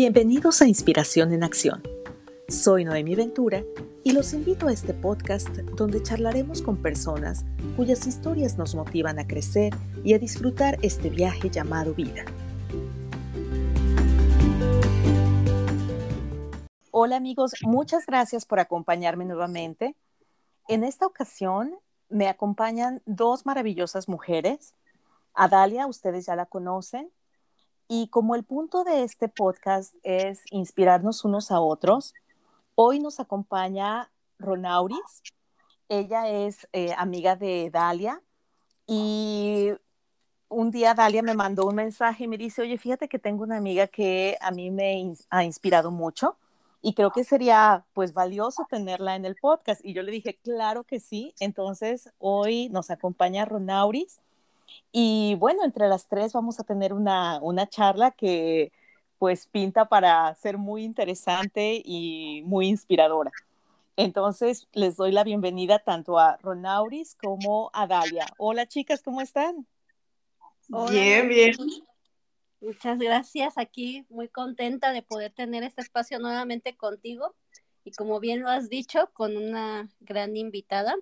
Bienvenidos a Inspiración en Acción. Soy Noemi Ventura y los invito a este podcast donde charlaremos con personas cuyas historias nos motivan a crecer y a disfrutar este viaje llamado vida. Hola amigos, muchas gracias por acompañarme nuevamente. En esta ocasión me acompañan dos maravillosas mujeres. Adalia, ustedes ya la conocen, y como el punto de este podcast es inspirarnos unos a otros, hoy nos acompaña Ronauris. Ella es eh, amiga de Dalia y un día Dalia me mandó un mensaje y me dice, oye, fíjate que tengo una amiga que a mí me ha inspirado mucho y creo que sería pues valioso tenerla en el podcast. Y yo le dije, claro que sí. Entonces hoy nos acompaña Ronauris y bueno, entre las tres vamos a tener una, charla que pues pinta para ser muy interesante y muy inspiradora. Entonces, les doy la bienvenida tanto a Ronauris como a Dalia. Hola chicas, ¿cómo están? Bien, bien. Muchas gracias. Aquí muy contenta de poder tener este espacio nuevamente contigo y como bien lo has dicho, con una gran invitada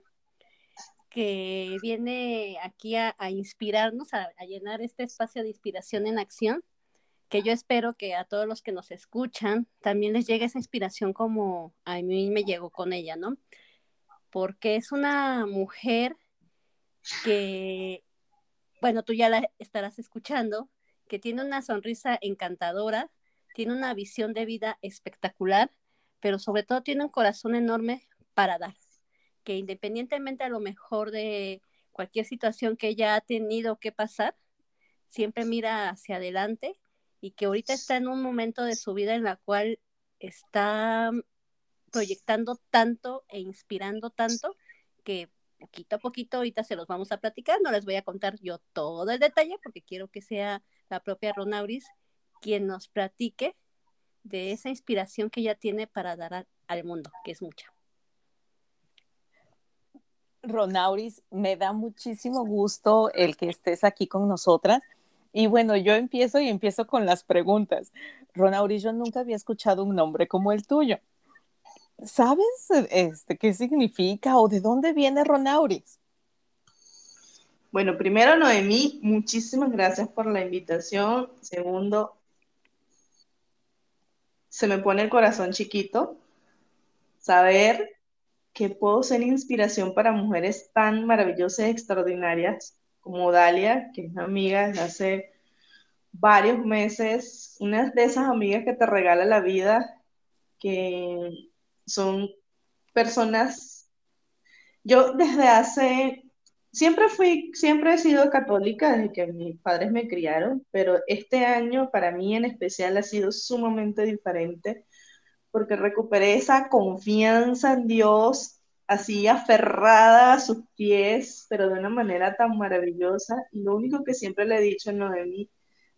que viene aquí a, inspirarnos, a, llenar este espacio de inspiración en acción, que yo espero que a todos los que nos escuchan también les llegue esa inspiración como a mí me llegó con ella, ¿no? Porque es una mujer que, bueno, tú ya la estarás escuchando, que tiene una sonrisa encantadora, tiene una visión de vida espectacular, pero sobre todo tiene un corazón enorme para dar que independientemente a lo mejor de cualquier situación que ella ha tenido que pasar, siempre mira hacia adelante y que ahorita está en un momento de su vida en la cual está proyectando tanto e inspirando tanto que poquito a poquito ahorita se los vamos a platicar, no les voy a contar yo todo el detalle porque quiero que sea la propia Ronauris quien nos platique de esa inspiración que ella tiene para dar al mundo, que es mucha. Ronauris, me da muchísimo gusto el que estés aquí con nosotras. Y bueno, yo empiezo y empiezo con las preguntas. Ronauris, yo nunca había escuchado un nombre como el tuyo. ¿Sabes este, qué significa o de dónde viene Ronauris? Bueno, primero, Noemí, muchísimas gracias por la invitación. Segundo, se me pone el corazón chiquito saber que puedo ser inspiración para mujeres tan maravillosas y extraordinarias como Dalia, que es una amiga desde hace varios meses, una de esas amigas que te regala la vida, que son personas, yo desde hace, siempre fui, siempre he sido católica desde que mis padres me criaron, pero este año para mí en especial ha sido sumamente diferente porque recuperé esa confianza en Dios, así aferrada a sus pies, pero de una manera tan maravillosa. Y lo único que siempre le he dicho a Noemí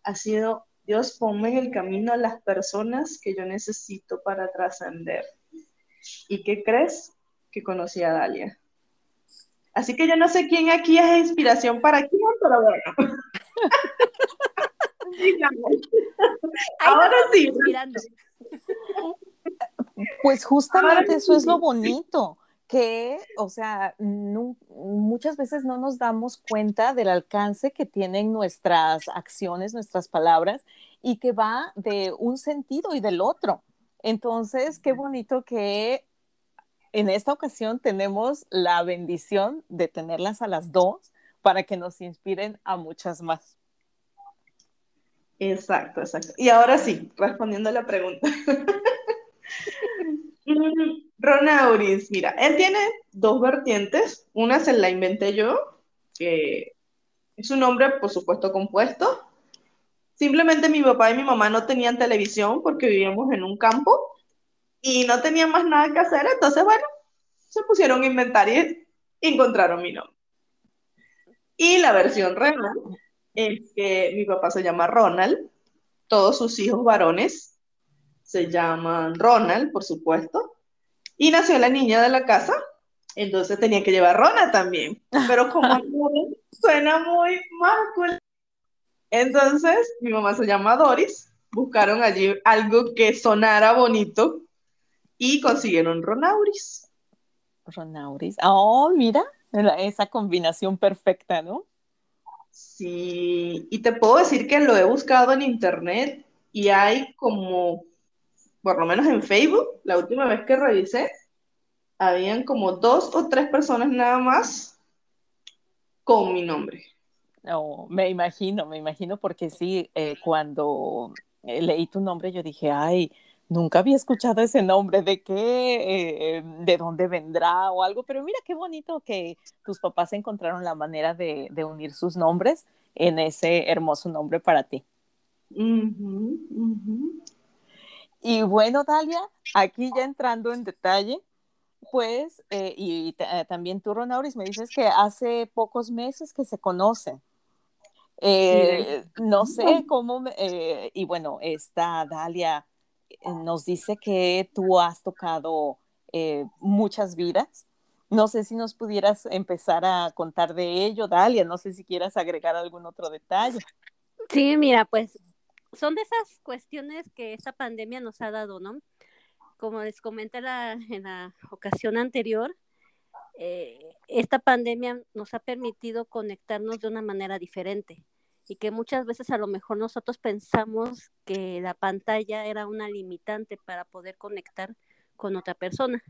ha sido, Dios, ponme en el camino a las personas que yo necesito para trascender. ¿Y qué crees? Que conocí a Dalia. Así que yo no sé quién aquí es inspiración para quién, pero bueno. Ahora sí. Pues justamente eso es lo bonito, que, o sea, muchas veces no nos damos cuenta del alcance que tienen nuestras acciones, nuestras palabras, y que va de un sentido y del otro. Entonces, qué bonito que en esta ocasión tenemos la bendición de tenerlas a las dos para que nos inspiren a muchas más. Exacto, exacto. Y ahora sí, respondiendo a la pregunta. Ronauris, mira, él tiene dos vertientes. Una se la inventé yo, que es un nombre, por supuesto, compuesto. Simplemente mi papá y mi mamá no tenían televisión porque vivíamos en un campo y no tenían más nada que hacer. Entonces, bueno, se pusieron a inventar y encontraron mi nombre. Y la versión real es que mi papá se llama Ronald, todos sus hijos varones se llaman Ronald, por supuesto, y nació la niña de la casa, entonces tenía que llevar Ronald también, pero como suena muy masculino, entonces mi mamá se llama Doris buscaron allí algo que sonara bonito y consiguieron Ronauris. Ronauris. Oh, mira, esa combinación perfecta, ¿no? Sí, y te puedo decir que lo he buscado en internet y hay como, por lo menos en Facebook, la última vez que revisé, habían como dos o tres personas nada más con mi nombre. Oh, me imagino, me imagino porque sí, eh, cuando eh, leí tu nombre yo dije, ay, nunca había escuchado ese nombre, de qué, eh, de dónde vendrá o algo, pero mira qué bonito que tus papás encontraron la manera de, unir sus nombres en ese hermoso nombre para ti. Y bueno, Dalia, aquí ya entrando en detalle, pues, eh, y eh, también tú, Ronauris, me dices que hace pocos meses que se conocen. no sé cómo, y bueno, esta Dalia eh, nos dice que tú has tocado eh, muchas vidas. No sé si nos pudieras empezar a contar de ello, Dalia. No sé si quieras agregar algún otro detalle. Sí, mira, pues son de esas cuestiones que esta pandemia nos ha dado, ¿no? Como les comenté en la ocasión anterior, eh, esta pandemia nos ha permitido conectarnos de una manera diferente y que muchas veces a lo mejor nosotros pensamos que la pantalla era una limitante para poder conectar con otra persona.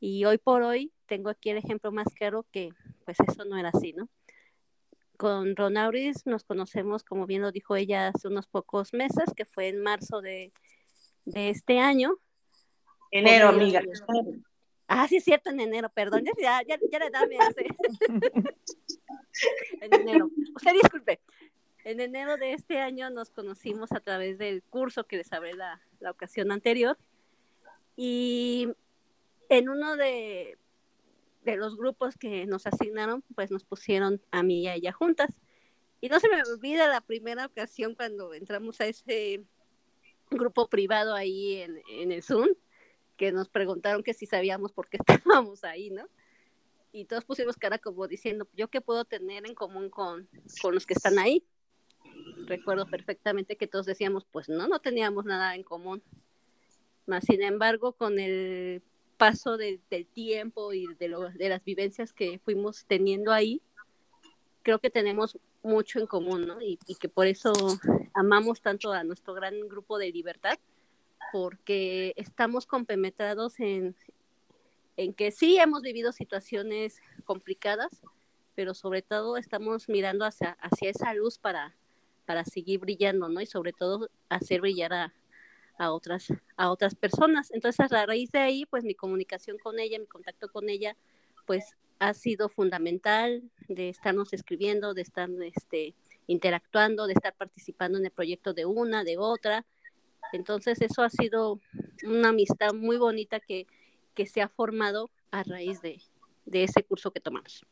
Y hoy por hoy tengo aquí el ejemplo más claro que pues eso no era así, ¿no? Con Ronauris nos conocemos, como bien lo dijo ella, hace unos pocos meses, que fue en marzo de, este año. Enero, amiga. Ah, sí, es cierto, en enero, perdón, ya, ya, ya la edad me hace. en enero. O sea, disculpe, en enero de este año nos conocimos a través del curso que les hablé la, la ocasión anterior y en uno de, de los grupos que nos asignaron, pues nos pusieron a mí y a ella juntas. Y no se me olvida la primera ocasión cuando entramos a ese grupo privado ahí en, en el Zoom, que nos preguntaron que si sabíamos por qué estábamos ahí, ¿no? Y todos pusimos cara como diciendo, ¿yo qué puedo tener en común con, con los que están ahí? recuerdo perfectamente que todos decíamos, pues no, no teníamos nada en común. Más sin embargo, con el paso del tiempo y de, de las vivencias que fuimos teniendo ahí, creo que tenemos mucho en común, ¿no? Y, y, que por eso amamos tanto a nuestro gran grupo de libertad, porque estamos compenetrados en, en que sí hemos vivido situaciones complicadas, pero sobre todo estamos mirando hacia, hacia esa luz para, para seguir brillando, ¿no? Y sobre todo hacer brillar a, a otras, a otras personas. Entonces, a raíz de ahí, pues mi comunicación con ella, mi contacto con ella, pues ha sido fundamental de estarnos escribiendo, de estar este, interactuando, de estar participando en el proyecto de una, de otra. Entonces, eso ha sido una amistad muy bonita que, que se ha formado a raíz de, de ese curso que tomamos.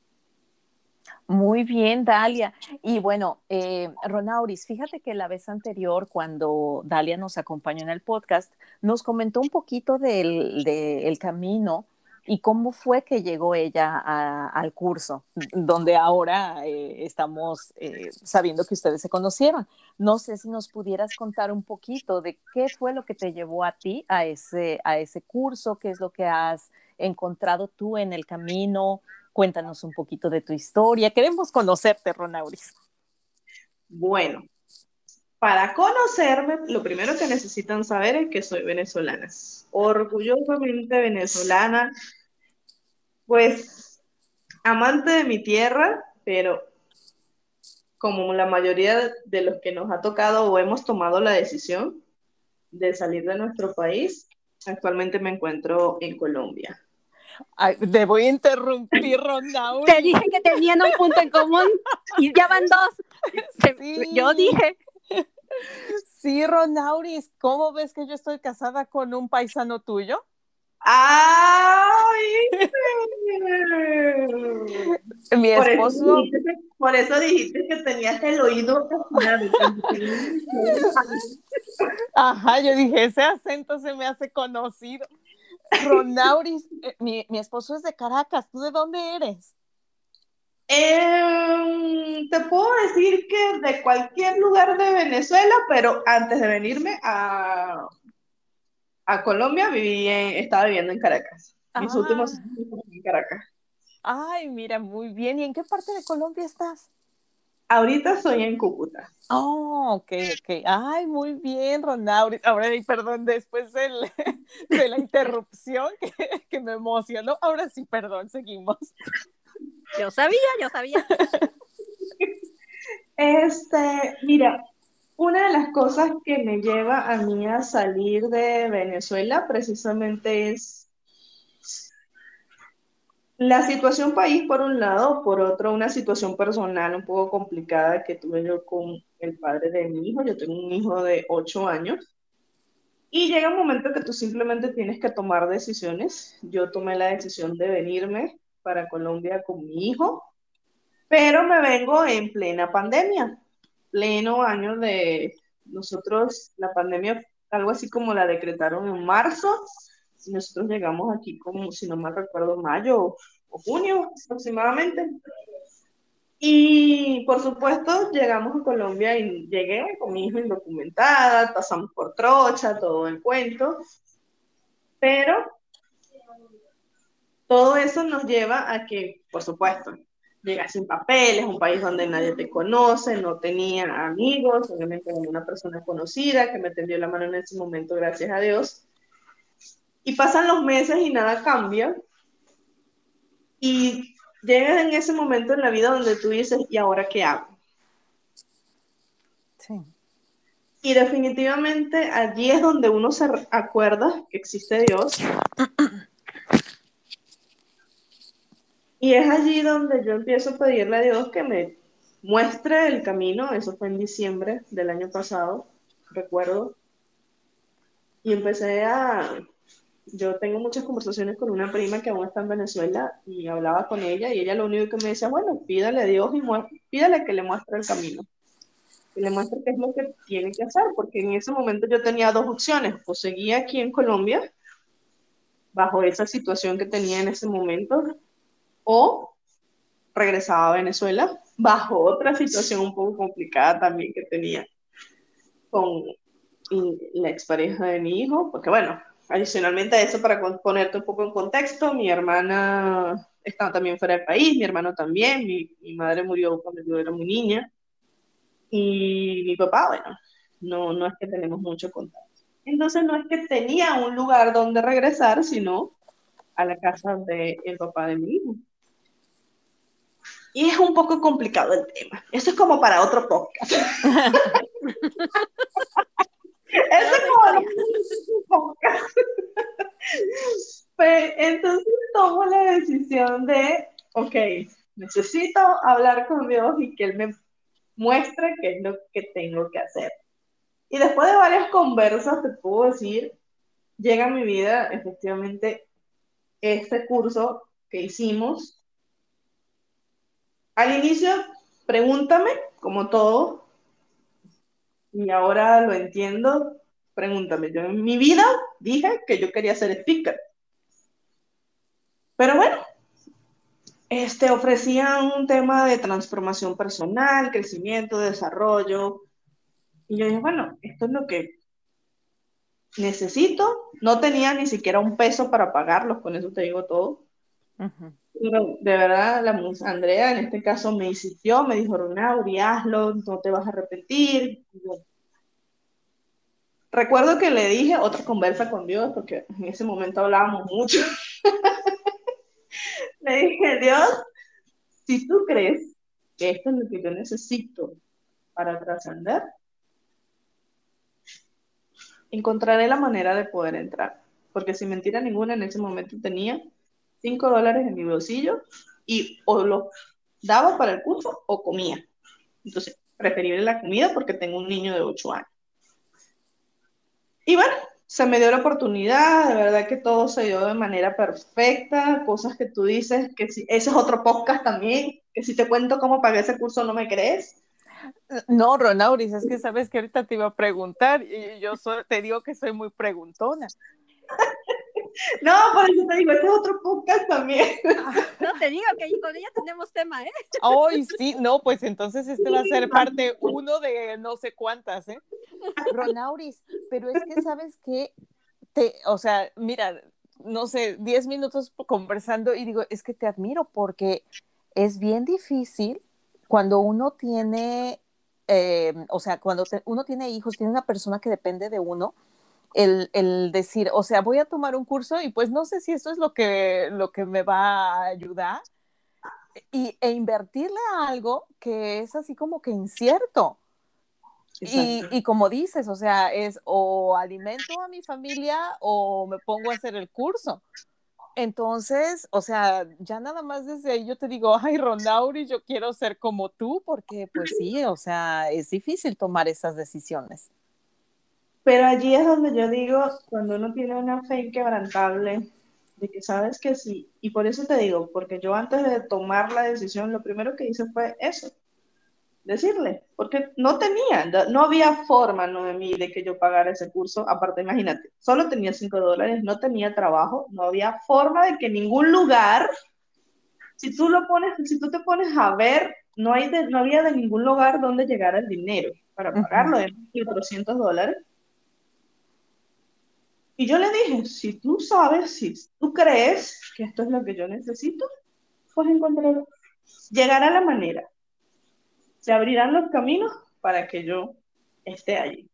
Muy bien, Dalia. Y bueno, eh, Ronauris, fíjate que la vez anterior, cuando Dalia nos acompañó en el podcast, nos comentó un poquito del, camino y cómo fue que llegó ella al curso, donde ahora eh, estamos eh, sabiendo que ustedes se conocieron. No sé si nos pudieras contar un poquito de qué fue lo que te llevó a ti a ese, a ese curso, qué es lo que has encontrado tú en el camino, Cuéntanos un poquito de tu historia. Queremos conocerte, Ronauris. Bueno, para conocerme, lo primero que necesitan saber es que soy venezolana. Orgullosamente venezolana, pues amante de mi tierra, pero como la mayoría de los que nos ha tocado o hemos tomado la decisión de salir de nuestro país, actualmente me encuentro en Colombia. Te voy a interrumpir, Ronauris. Te dije que tenían un punto en común y ya van dos. Yo dije. Sí, Ronauris, ¿cómo ves que yo estoy casada con un paisano tuyo? ¡Ay! Mi esposo. Por eso, dijiste, que tenías el oído Ajá, yo dije, ese acento se me hace conocido. Ronauris, eh, mi, mi, esposo es de Caracas, ¿tú de dónde eres? Em, te puedo decir que de cualquier lugar de Venezuela, pero antes de venirme a, a Colombia, viví estaba viviendo en Caracas. Mis ah. últimos años en Caracas. Ay, mira, muy bien. ¿Y en qué parte de Colombia estás? Ahorita soy en Cúcuta. Oh, ok, ok. Ay, muy bien, Ronauri. Ahora, perdón, después de la interrupción que, que me emocionó. Ahora sí, perdón, seguimos. Yo sabía, yo sabía. Este, mira, una de las cosas que me lleva a mí a salir de Venezuela precisamente es la situación país por un lado, por otro una situación personal un poco complicada que tuve yo con el padre de mi hijo. Yo tengo un hijo de 8 años y llega un momento que tú simplemente tienes que tomar decisiones. Yo tomé la decisión de venirme para Colombia con mi hijo, pero me vengo en plena pandemia, pleno año de nosotros, la pandemia, algo así como la decretaron en marzo, nosotros llegamos aquí como, si no mal recuerdo, mayo o junio aproximadamente. Y por supuesto llegamos a Colombia y llegué con mi hijo indocumentada, pasamos por trocha, todo el cuento, pero todo eso nos lleva a que, por supuesto, llegas sin papeles, un país donde nadie te conoce, no tenía amigos, obviamente una persona conocida que me tendió la mano en ese momento, gracias a Dios. Y pasan los meses y nada cambia. Y llegas en ese momento en la vida donde tú dices, ¿y ahora qué hago? Sí. Y definitivamente allí es donde uno se acuerda que existe Dios Y es allí donde yo empiezo a pedirle a Dios que me muestre el camino. Eso fue en diciembre del año pasado, recuerdo. Y empecé a... Yo tengo muchas conversaciones con una prima que aún está en Venezuela y hablaba con ella y ella lo único que me decía, bueno, pídale a Dios y pídale que le muestre el camino. Que le muestre qué es lo que tiene que hacer, porque en ese momento yo tenía dos opciones, o seguía aquí en Colombia, bajo esa situación que tenía en ese momento, o regresaba a Venezuela bajo otra situación un poco complicada también que tenía con la expareja de mi hijo, porque bueno, adicionalmente a eso, para ponerte un poco en contexto, mi hermana estaba también fuera del país, mi hermano también, mi, madre murió cuando yo era muy niña, y mi papá, bueno, no, no es que tenemos mucho contacto. Entonces no es que tenía un lugar donde regresar, sino a la casa del el papá de mi hijo. Y es un poco complicado el tema. Eso es como para otro podcast. Eso es como entonces tomo la decisión de, ok, necesito hablar con Dios y que Él me muestre qué es lo que tengo que hacer. Y después de varias conversas, te puedo decir, llega a mi vida efectivamente este curso que hicimos al inicio, pregúntame, como todo, y ahora lo entiendo, pregúntame. Yo en mi vida dije que yo quería ser speaker. Pero bueno, este, ofrecían un tema de transformación personal, crecimiento, desarrollo. Y yo dije, bueno, esto es lo que necesito. No tenía ni siquiera un peso para pagarlos, con eso te digo todo de verdad, la Andrea en este caso me insistió, me dijo, Ronauri, hazlo, no te vas a arrepentir. Recuerdo que le dije otra conversa con Dios, porque en ese momento hablábamos mucho. le dije, Dios, si tú crees que esto es lo que yo necesito para trascender, encontraré la manera de poder entrar. Porque sin mentira ninguna en ese momento tenía 5 dólares en mi bolsillo y o lo daba para el curso o comía. Entonces, preferible la comida porque tengo un niño de 8 años. Y bueno, se me dio la oportunidad, de verdad que todo se dio de manera perfecta, cosas que tú dices, que si, ese es otro podcast también, que si te cuento cómo pagué ese curso no me crees. No, Ronauris, es que sabes que ahorita te iba a preguntar y yo te digo que soy muy preguntona. No, por eso te digo, este es otro podcast también. No te digo que con ella tenemos tema, ¿eh? Ay, sí, no, pues entonces este va a ser parte uno de no sé cuántas, ¿eh? Ronauris, pero es que sabes que te, o sea, mira, no sé, 10 minutos conversando y digo, es que te admiro porque es bien difícil cuando uno tiene, eh, o sea, cuando uno tiene hijos, tiene una persona que depende de uno, el, el, decir, o sea, voy a tomar un curso y pues no sé si esto es lo que, lo que me va a ayudar y, e invertirle a algo que es así como que incierto. Y, y, como dices, o sea, es o alimento a mi familia o me pongo a hacer el curso. Entonces, o sea, ya nada más desde ahí yo te digo, ay, Ronauri, yo quiero ser como tú, porque pues sí, o sea, es difícil tomar esas decisiones. Pero allí es donde yo digo, cuando uno tiene una fe inquebrantable, de que sabes que sí, y por eso te digo, porque yo antes de tomar la decisión, lo primero que hice fue eso, decirle, porque no tenía, no había forma, no de mí, de que yo pagara ese curso, aparte, imagínate, solo tenía 5 dólares, no tenía trabajo, no había forma de que ningún lugar, si tú lo pones, si tú te pones a ver, no, hay no había de ningún lugar donde llegara el dinero para pagarlo de 1.400 dólares. Y yo le dije, si tú sabes, si tú crees que esto es lo que yo necesito, pues encontrarlo. Llegará la manera se abrirán los caminos para que yo esté allí.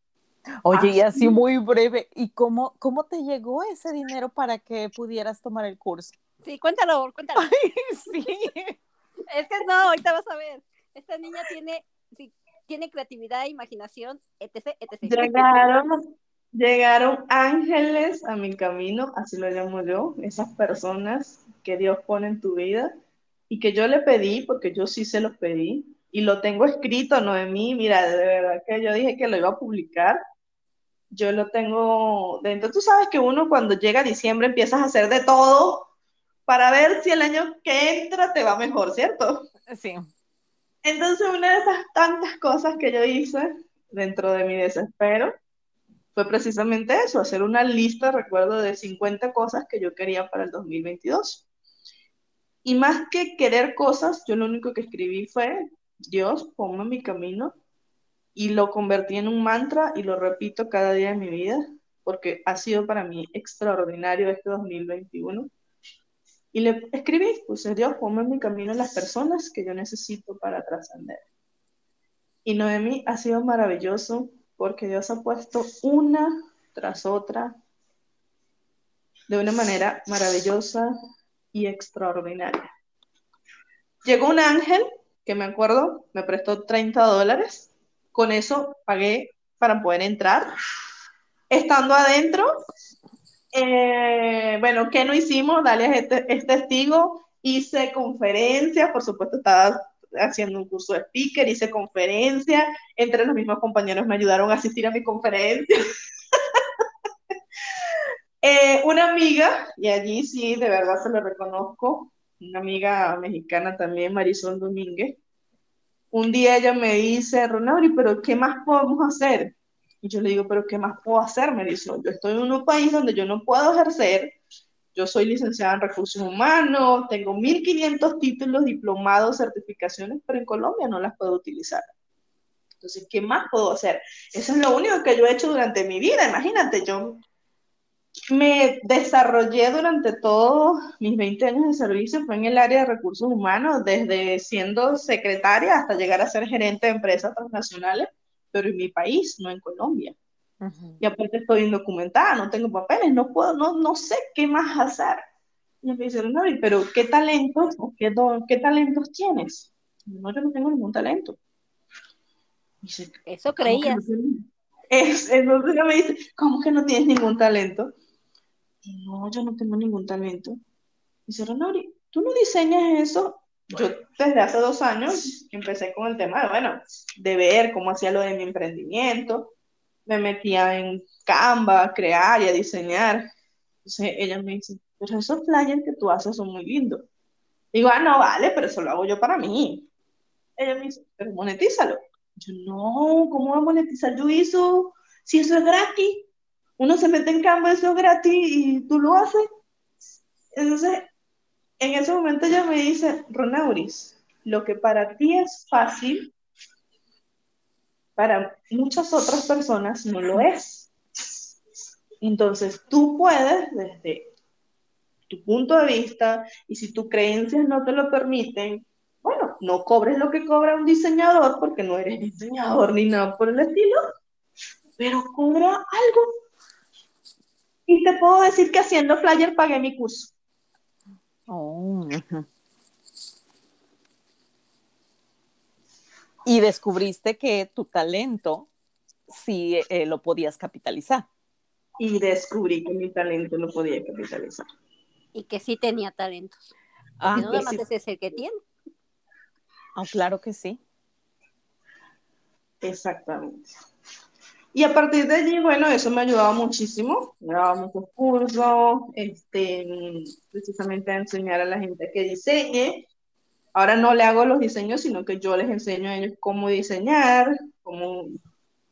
Oye, y así muy breve, ¿y cómo, cómo te llegó ese dinero para que pudieras tomar el curso? Sí, cuéntalo, cuéntalo. sí. Es que no, ahorita vas a ver. Esta niña tiene, sí, tiene creatividad, imaginación, etc, etc. Llegaron, llegaron ángeles a mi camino, así lo llamo yo, esas personas que Dios pone en tu vida y que yo le pedí, porque yo sí se los pedí, y lo tengo escrito, Noemí, mira, de verdad que yo dije que lo iba a publicar. Yo lo tengo dentro. Tú sabes que uno cuando llega a diciembre empiezas a hacer de todo para ver si el año que entra te va mejor, ¿cierto? Sí. Entonces, una de esas tantas cosas que yo hice dentro de mi desespero fue precisamente eso, hacer una lista, recuerdo, de 50 cosas que yo quería para el 2022. Y más que querer cosas, yo lo único que escribí fue Dios, ponme mi camino y lo convertí en un mantra y lo repito cada día de mi vida porque ha sido para mí extraordinario este 2021. Y le escribí, puse Dios, ponme mi camino las personas que yo necesito para trascender. Y Noemi ha sido maravilloso porque Dios ha puesto una tras otra de una manera maravillosa y extraordinaria. Llegó un ángel que me acuerdo, me prestó 30 dólares. Con eso pagué para poder entrar. Estando adentro, eh, bueno, ¿qué no hicimos? Dale este, es testigo. Hice conferencias, por supuesto, estaba haciendo un curso de speaker, hice conferencia, entre los mismos compañeros me ayudaron a asistir a mi conferencia. Eh, una amiga, y allí sí, de verdad se lo reconozco, una amiga mexicana también, Marisol Domínguez. Un día ella me dice, Ronaldo, pero ¿qué más podemos hacer? Y yo le digo, pero ¿qué más puedo hacer, Marisol? Yo estoy en un país donde yo no puedo ejercer, yo soy licenciada en recursos humanos, tengo 1.500 títulos, diplomados, certificaciones, pero en Colombia no las puedo utilizar. Entonces, ¿qué más puedo hacer? Eso es lo único que yo he hecho durante mi vida. Imagínate, yo me desarrollé durante todos mis 20 años de servicio, fue en el área de recursos humanos, desde siendo secretaria hasta llegar a ser gerente de empresas transnacionales, pero en mi país, no en Colombia. Y aparte estoy indocumentada, no tengo papeles, no puedo, no, no sé qué más hacer. Y me dicen, no, pero ¿qué talentos, qué, qué talentos tienes? No, yo no tengo ningún talento. Eso creías. es, entonces ella me dice, ¿cómo que no tienes ningún talento? no, yo no tengo ningún talento. Dice, Ronori, ¿tú no diseñas eso? Yo desde hace dos años empecé con el tema de, bueno, de ver cómo hacía lo de mi emprendimiento. Me metía en Canva a crear y a diseñar. Entonces ella me dice, pero esos flyers que tú haces son muy lindos. Digo, ah, no, vale, pero eso lo hago yo para mí. Ella me dice, pero monetízalo. Yo, no, ¿cómo voy a monetizar yo eso? Si eso es gratis. uno se mete en Canva, eso es gratis y tú lo haces. Entonces, en ese momento ella me dice, Ronauris, lo que para ti es fácil, para muchas otras personas no lo es. Entonces, tú puedes, desde tu punto de vista, y si tus creencias no te lo permiten, bueno, no cobres lo que cobra un diseñador, porque no eres diseñador ni nada por el estilo, pero cobra algo. Y te puedo decir que haciendo flyer pagué mi curso. Oh, y descubriste que tu talento sí eh, lo podías capitalizar. Y descubrí que mi talento lo podía capitalizar. Y que sí tenía talentos. Ah, no nada más es el que tiene. Oh, claro que sí. Exactamente. Y a partir de allí, bueno, eso me ayudaba muchísimo. Me daba muchos cursos, este, precisamente a enseñar a la gente que diseñe. Ahora no le hago los diseños, sino que yo les enseño a ellos cómo diseñar, cómo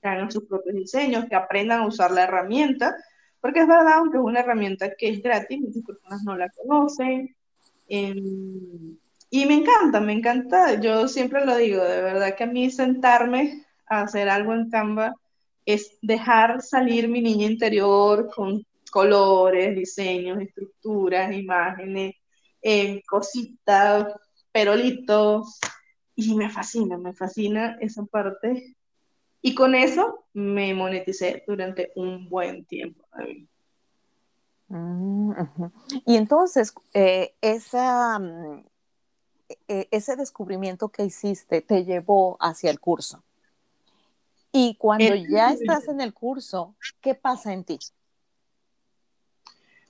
hagan sus propios diseños, que aprendan a usar la herramienta, porque es verdad, aunque es una herramienta que es gratis, muchas personas no la conocen. Em, y me encanta, me encanta, yo siempre lo digo, de verdad que a mí sentarme a hacer algo en Canva es dejar salir mi niña interior con colores, diseños, estructuras, imágenes, eh, cositas, perolitos, y me fascina, me fascina esa parte. Y con eso me moneticé durante un buen tiempo. Mm, y entonces, eh, esa, mm, e, ese descubrimiento que hiciste te llevó hacia el curso. Y cuando ya estás en el curso, ¿qué pasa en ti?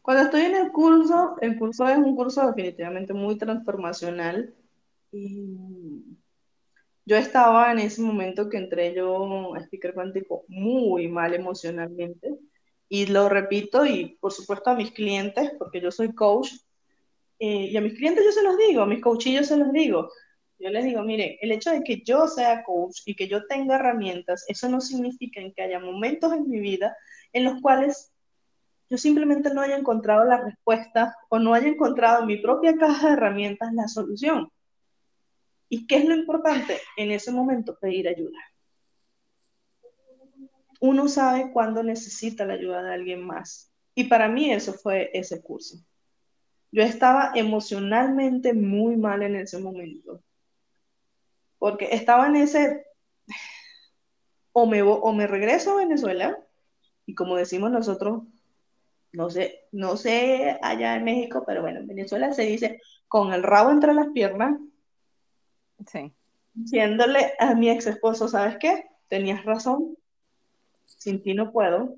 Cuando estoy en el curso, el curso es un curso definitivamente muy transformacional. Y yo estaba en ese momento que entré yo a Speaker Cuántico muy mal emocionalmente. Y lo repito, y por supuesto a mis clientes, porque yo soy coach, eh, y a mis clientes yo se los digo, a mis coachillos se los digo, yo les digo, mire, el hecho de que yo sea coach y que yo tenga herramientas, eso no significa que haya momentos en mi vida en los cuales yo simplemente no haya encontrado la respuesta o no haya encontrado en mi propia caja de herramientas la solución. ¿Y qué es lo importante? En ese momento pedir ayuda. Uno sabe cuándo necesita la ayuda de alguien más. Y para mí eso fue ese curso. Yo estaba emocionalmente muy mal en ese momento porque estaba en ese, o me, o me regreso a Venezuela, y como decimos nosotros, no sé, no sé allá en México, pero bueno, en Venezuela se dice con el rabo entre las piernas. Sí. Diciéndole a mi ex esposo, ¿sabes qué? Tenías razón, sin ti no puedo.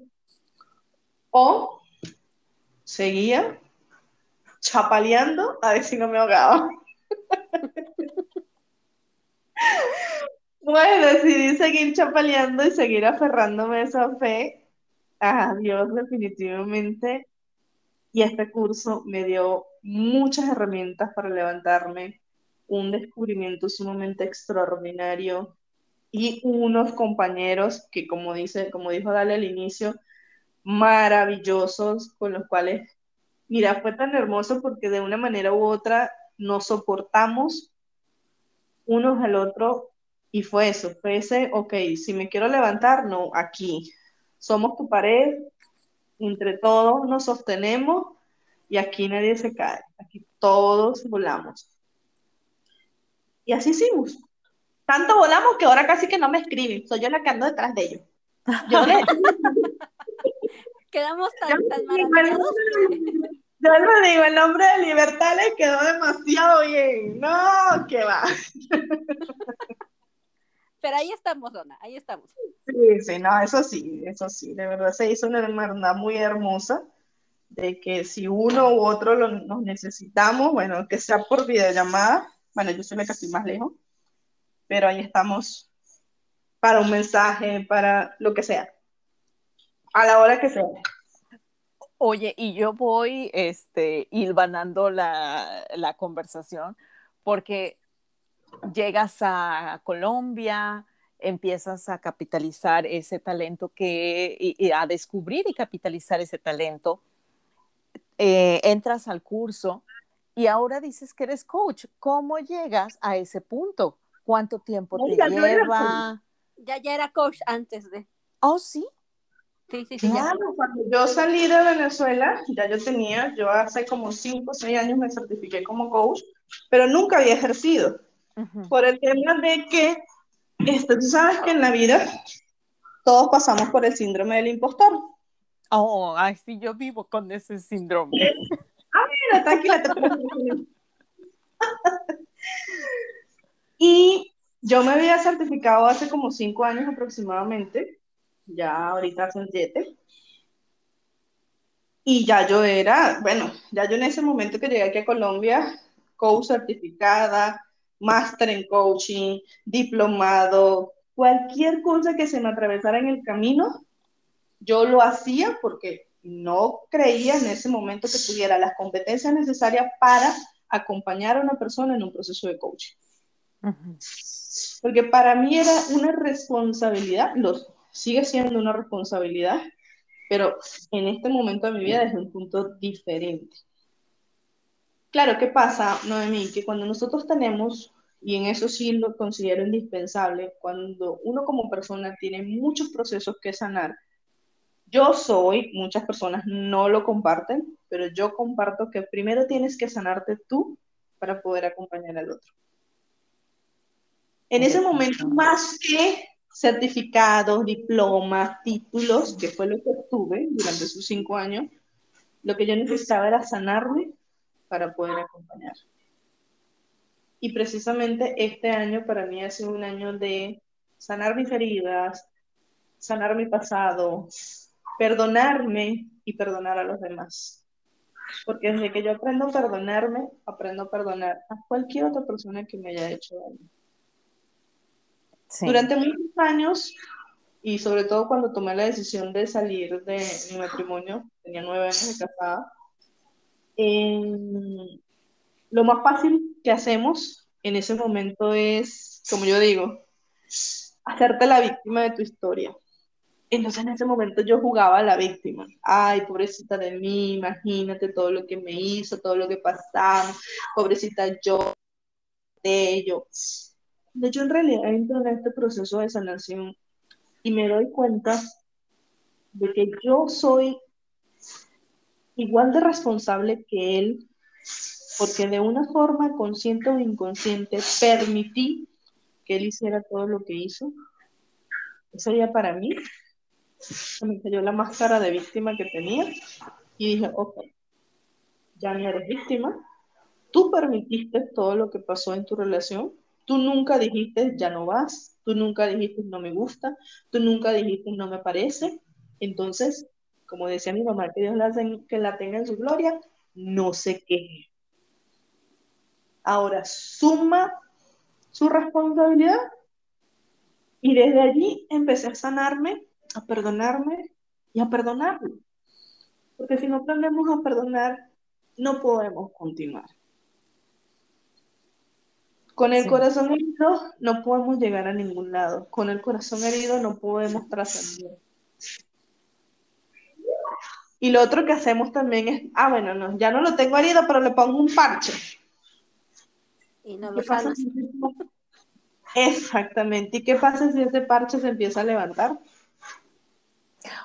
O seguía chapaleando a ver si no me ahogaba. Bueno, decidí seguir chapaleando y seguir aferrándome a esa fe a Dios definitivamente. Y este curso me dio muchas herramientas para levantarme, un descubrimiento sumamente extraordinario y unos compañeros que, como, dice, como dijo Dale al inicio, maravillosos con los cuales, mira, fue tan hermoso porque de una manera u otra nos soportamos unos al otro y fue eso, fue ese, ok, si me quiero levantar, no, aquí. Somos tu pared, entre todos nos sostenemos y aquí nadie se cae, aquí todos volamos. Y así hicimos. Tanto volamos que ahora casi que no me escriben, soy yo la que ando detrás de ellos. Yo le... Quedamos tan, tan. Yo le digo, el nombre de Libertad le quedó demasiado bien. No, que va. Pero ahí estamos, Dona, ahí estamos. Sí, sí, no, eso sí, eso sí, de verdad se hizo una hermandad muy hermosa, de que si uno u otro lo, nos necesitamos, bueno, que sea por videollamada, bueno, yo soy la que estoy más lejos, pero ahí estamos para un mensaje, para lo que sea, a la hora que sea. Oye, y yo voy este, hilvanando la, la conversación porque llegas a Colombia, empiezas a capitalizar ese talento que, y, a descubrir y capitalizar ese talento, eh, entras al curso y ahora dices que eres coach. ¿Cómo llegas a ese punto? ¿Cuánto tiempo te lleva? Ya, ya era coach antes de. Oh, sí. Sí, sí, sí. Claro, cuando yo salí de Venezuela, ya yo tenía, yo hace como 5 o 6 años me certifiqué como coach, pero nunca había ejercido. Por el tema de que, este, tú sabes que en la vida todos pasamos por el síndrome del impostor. Oh, ay, sí, yo vivo con ese síndrome. ah, mira, tranquila, Y yo me había certificado hace como 5 años aproximadamente ya ahorita son siete. Y ya yo era, bueno, ya yo en ese momento que llegué aquí a Colombia, coach certificada, máster en coaching, diplomado, cualquier cosa que se me atravesara en el camino, yo lo hacía porque no creía en ese momento que tuviera las competencias necesarias para acompañar a una persona en un proceso de coaching. Porque para mí era una responsabilidad, los sigue siendo una responsabilidad, pero en este momento de mi vida es un punto diferente. Claro, ¿qué pasa, Noemí? Que cuando nosotros tenemos, y en eso sí lo considero indispensable, cuando uno como persona tiene muchos procesos que sanar, yo soy, muchas personas no lo comparten, pero yo comparto que primero tienes que sanarte tú para poder acompañar al otro. En ese momento, más que certificados, diplomas, títulos, que fue lo que obtuve durante esos cinco años, lo que yo necesitaba era sanarme para poder acompañar. Y precisamente este año para mí ha sido un año de sanar mis heridas, sanar mi pasado, perdonarme y perdonar a los demás. Porque desde que yo aprendo a perdonarme, aprendo a perdonar a cualquier otra persona que me haya hecho daño. Durante muchos años, y sobre todo cuando tomé la decisión de salir de mi matrimonio, tenía nueve años de casada, lo más fácil que hacemos en ese momento es, como yo digo, hacerte la víctima de tu historia. Entonces en ese momento yo jugaba a la víctima. Ay, pobrecita de mí, imagínate todo lo que me hizo, todo lo que pasamos, pobrecita yo, de ello yo en realidad entro en este proceso de sanación y me doy cuenta de que yo soy igual de responsable que él, porque de una forma consciente o inconsciente permití que él hiciera todo lo que hizo. Eso ya para mí me cayó la máscara de víctima que tenía y dije, ok, ya no eres víctima, tú permitiste todo lo que pasó en tu relación, Tú nunca dijiste, ya no vas, tú nunca dijiste, no me gusta, tú nunca dijiste, no me parece. Entonces, como decía mi mamá, que Dios la, que la tenga en su gloria, no sé qué. Ahora, suma su responsabilidad y desde allí empecé a sanarme, a perdonarme y a perdonarlo. Porque si no aprendemos a perdonar, no podemos continuar. Con el corazón herido no podemos llegar a ningún lado. Con el corazón herido no podemos trascender. Y lo otro que hacemos también es, ah, bueno, no, ya no lo tengo herido, pero le pongo un parche. Y no lo pasa Exactamente. ¿Y qué pasa si ese parche se empieza a levantar?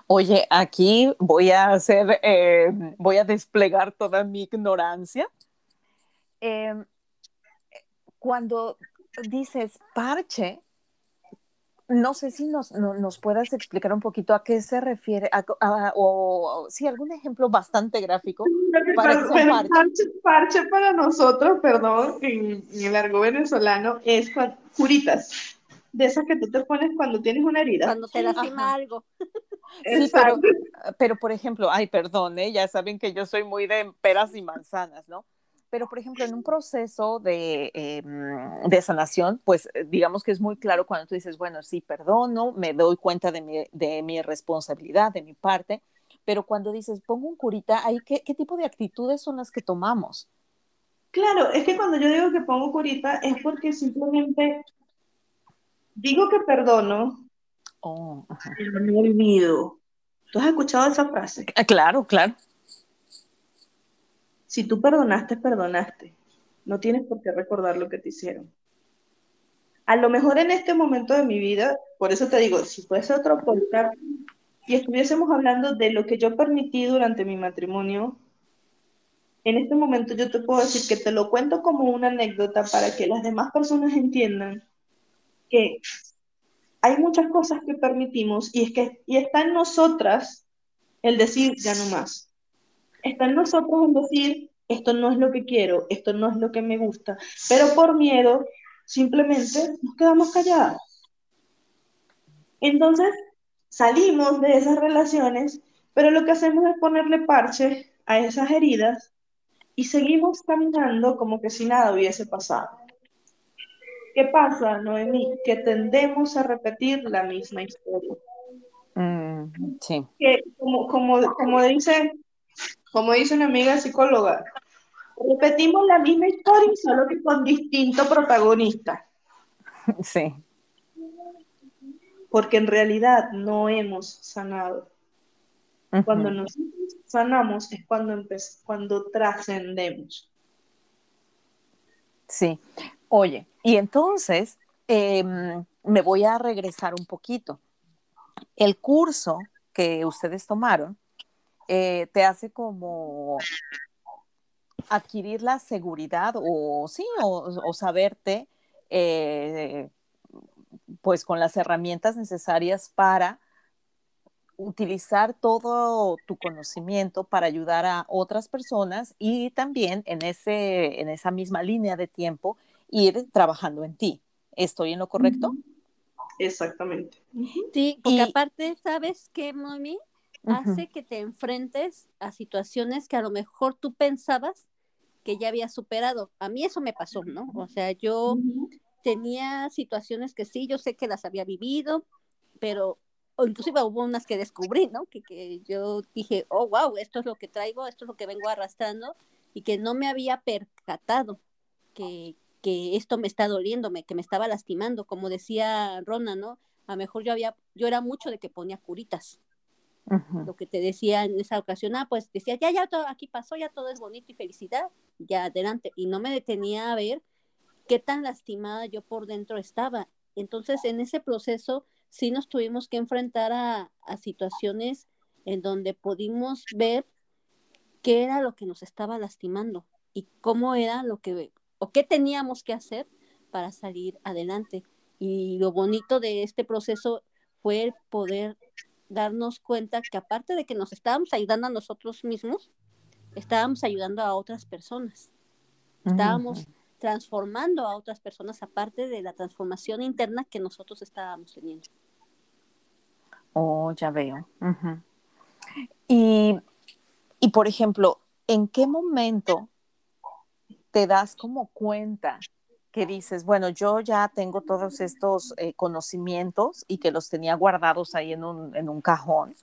Oye, aquí voy a hacer, eh, voy a desplegar toda mi ignorancia. Eh, cuando dices parche, no sé si nos, nos puedas explicar un poquito a qué se refiere, o si algún ejemplo bastante gráfico. Para parche. Parche, para nosotros, perdón, en, el argot venezolano, es curitas, de esas que tú te pones cuando tienes una herida. Cuando te lastima algo. Sí, pero, pero, por ejemplo, ay, perdón, ¿eh? ya saben que yo soy muy de peras y manzanas, ¿no? Pero, por ejemplo, en un proceso de, em, de, sanación, pues eh, digamos que es muy claro cuando tú dices, bueno, sí, perdono, me doy cuenta de mi, de mi responsabilidad, de mi parte, pero cuando dices, pongo un curita, ahí, ¿qué, ¿qué tipo de actitudes son las que tomamos? Claro, es que cuando yo digo que pongo curita es porque simplemente Digo que perdono, Oh, pero no olvido. ¿Tú has escuchado esa frase? Ah, Claro, claro. Si tú perdonaste, perdonaste. No tienes por qué recordar lo que te hicieron. A lo mejor en este momento de mi vida, por eso te digo, si fuese otro podcast y estuviésemos hablando de lo que yo permití durante mi matrimonio, en este momento yo te puedo decir que te lo cuento como una anécdota para que las demás personas entiendan que hay muchas cosas que permitimos y es que y está en nosotras el decir ya no más. Está en nosotros el decir esto no es lo que quiero, esto no es lo que me gusta, pero por miedo simplemente nos quedamos calladas. Entonces salimos de esas relaciones, pero lo que hacemos es ponerle parche a esas heridas y seguimos caminando como que si nada hubiese pasado. ¿Qué pasa, Noemí? Que tendemos a repetir la misma historia. Mm, sí, Que como, como, como dice, como dice una amiga psicóloga, repetimos la misma historia, solo que con distinto protagonista, sí. porque en realidad no hemos sanado. Cuando nosotros sanamos es cuando, cuando trascendemos. Sí. Oye, y entonces em, me voy a regresar un poquito. El curso que ustedes tomaron eh, te hace como adquirir la seguridad o sí, o, o saberte eh, pues con las herramientas necesarias para utilizar todo tu conocimiento para ayudar a otras personas y también en, ese, en esa misma línea de tiempo ir trabajando en ti. ¿Estoy en lo correcto? Exactamente. Sí, porque Y- aparte, ¿sabes qué, mami? Hace que te enfrentes a situaciones que a lo mejor tú pensabas que ya habías superado. A mí eso me pasó, ¿no? O sea, yo tenía situaciones que sí, yo sé que las había vivido, pero o inclusive hubo unas que descubrí, ¿no? Que, que yo dije, oh, wow, esto es lo que traigo, esto es lo que vengo arrastrando y que no me había percatado que, que esto me está doliendo, me- que me estaba lastimando, como decía Rona, ¿no? A lo mejor yo había, yo era mucho de que ponía curitas, Lo que te decía en esa ocasión, ah, pues decía, ya, ya, todo aquí pasó, ya todo es bonito y felicidad, ya adelante, y no me detenía a ver qué tan lastimada yo por dentro estaba. Entonces, en ese proceso sí nos tuvimos que enfrentar a, a situaciones en donde pudimos ver qué era lo que nos estaba lastimando y cómo era lo que, o qué teníamos que hacer para salir adelante. Y lo bonito de este proceso fue el poder darnos cuenta que aparte de que nos estábamos ayudando a nosotros mismos, estábamos ayudando a otras personas. Estábamos transformando a otras personas aparte de la transformación interna que nosotros estábamos teniendo. Oh, ya veo. Y, y, por ejemplo, ¿en qué momento te das como cuenta que dices, bueno, yo ya tengo todos estos eh, conocimientos y que los tenía guardados ahí en un, en un cajón?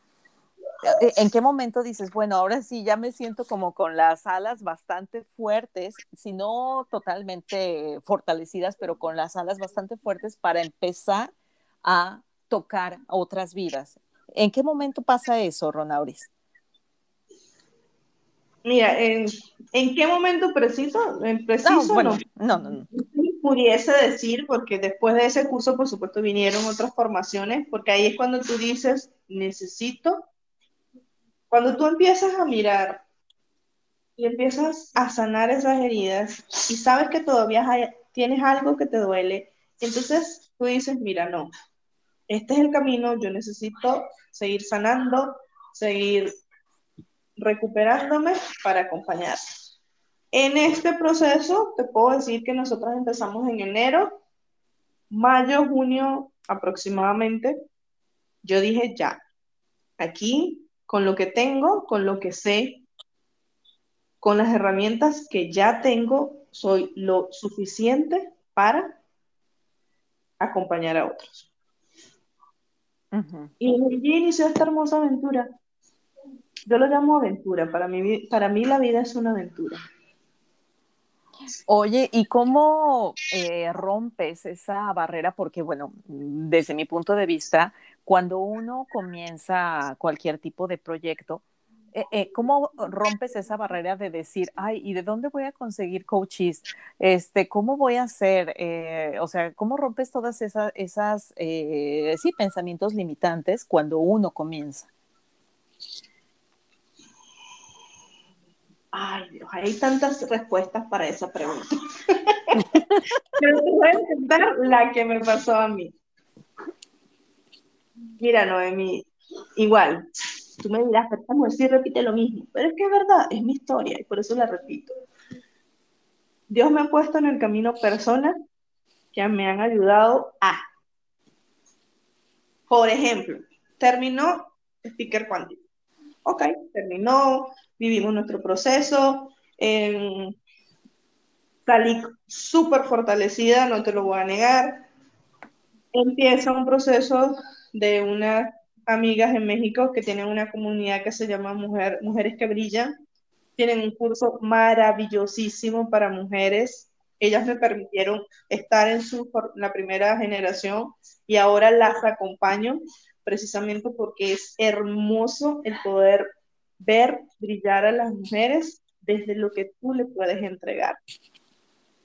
Eh, ¿En qué momento dices, bueno, ahora sí ya me siento como con las alas bastante fuertes, si no totalmente fortalecidas, pero con las alas bastante fuertes para empezar a tocar otras vidas? ¿En qué momento pasa eso, Ronauris? Mira, ¿en, en qué momento preciso? En No, preciso bueno, no. no, no, no. Pudiese decir, porque después de ese curso, por supuesto, vinieron otras formaciones, porque ahí es cuando tú dices, necesito, cuando tú empiezas a mirar y empiezas a sanar esas heridas y sabes que todavía hay- tienes algo que te duele, entonces tú dices, mira, no, este es el camino, yo necesito seguir sanando, seguir recuperándome para acompañar. En este proceso, te puedo decir que nosotros empezamos en enero, mayo, junio aproximadamente. Yo dije, ya, aquí, con lo que tengo, con lo que sé, con las herramientas que ya tengo, soy lo suficiente para acompañar a otros. Y allí inició esta hermosa aventura. Yo lo llamo aventura, para mí, para mí la vida es una aventura. Oye, ¿y cómo eh, rompes esa barrera? Porque, bueno, desde mi punto de vista, cuando uno comienza cualquier tipo de proyecto, eh, eh, ¿cómo rompes esa barrera de decir, ay, ¿y de dónde voy a conseguir coaches? Este, ¿Cómo voy a hacer? o sea, ¿cómo rompes todas esas, esas sí, pensamientos limitantes cuando uno comienza? Ay, Dios, hay tantas respuestas para esa pregunta. Pero te voy a intentar la que me pasó a mí. Mira, Noemi, igual, tú me dirás, pero esta sí repite lo mismo, pero es que es verdad, es mi historia y por eso la repito. Dios me ha puesto en el camino personas que me han ayudado a. Por ejemplo, terminó Speaker Quantum. Ok, terminó, vivimos nuestro proceso, eh, salí súper fortalecida, no te lo voy a negar. Empieza un proceso de unas amigas en México que tienen una comunidad que se llama Mujer, Mujeres que Brillan. Tienen un curso maravillosísimo para mujeres. Ellas me permitieron estar en su, la primera generación y ahora las acompaño precisamente porque es hermoso el poder ver brillar a las mujeres desde lo que tú le puedes entregar.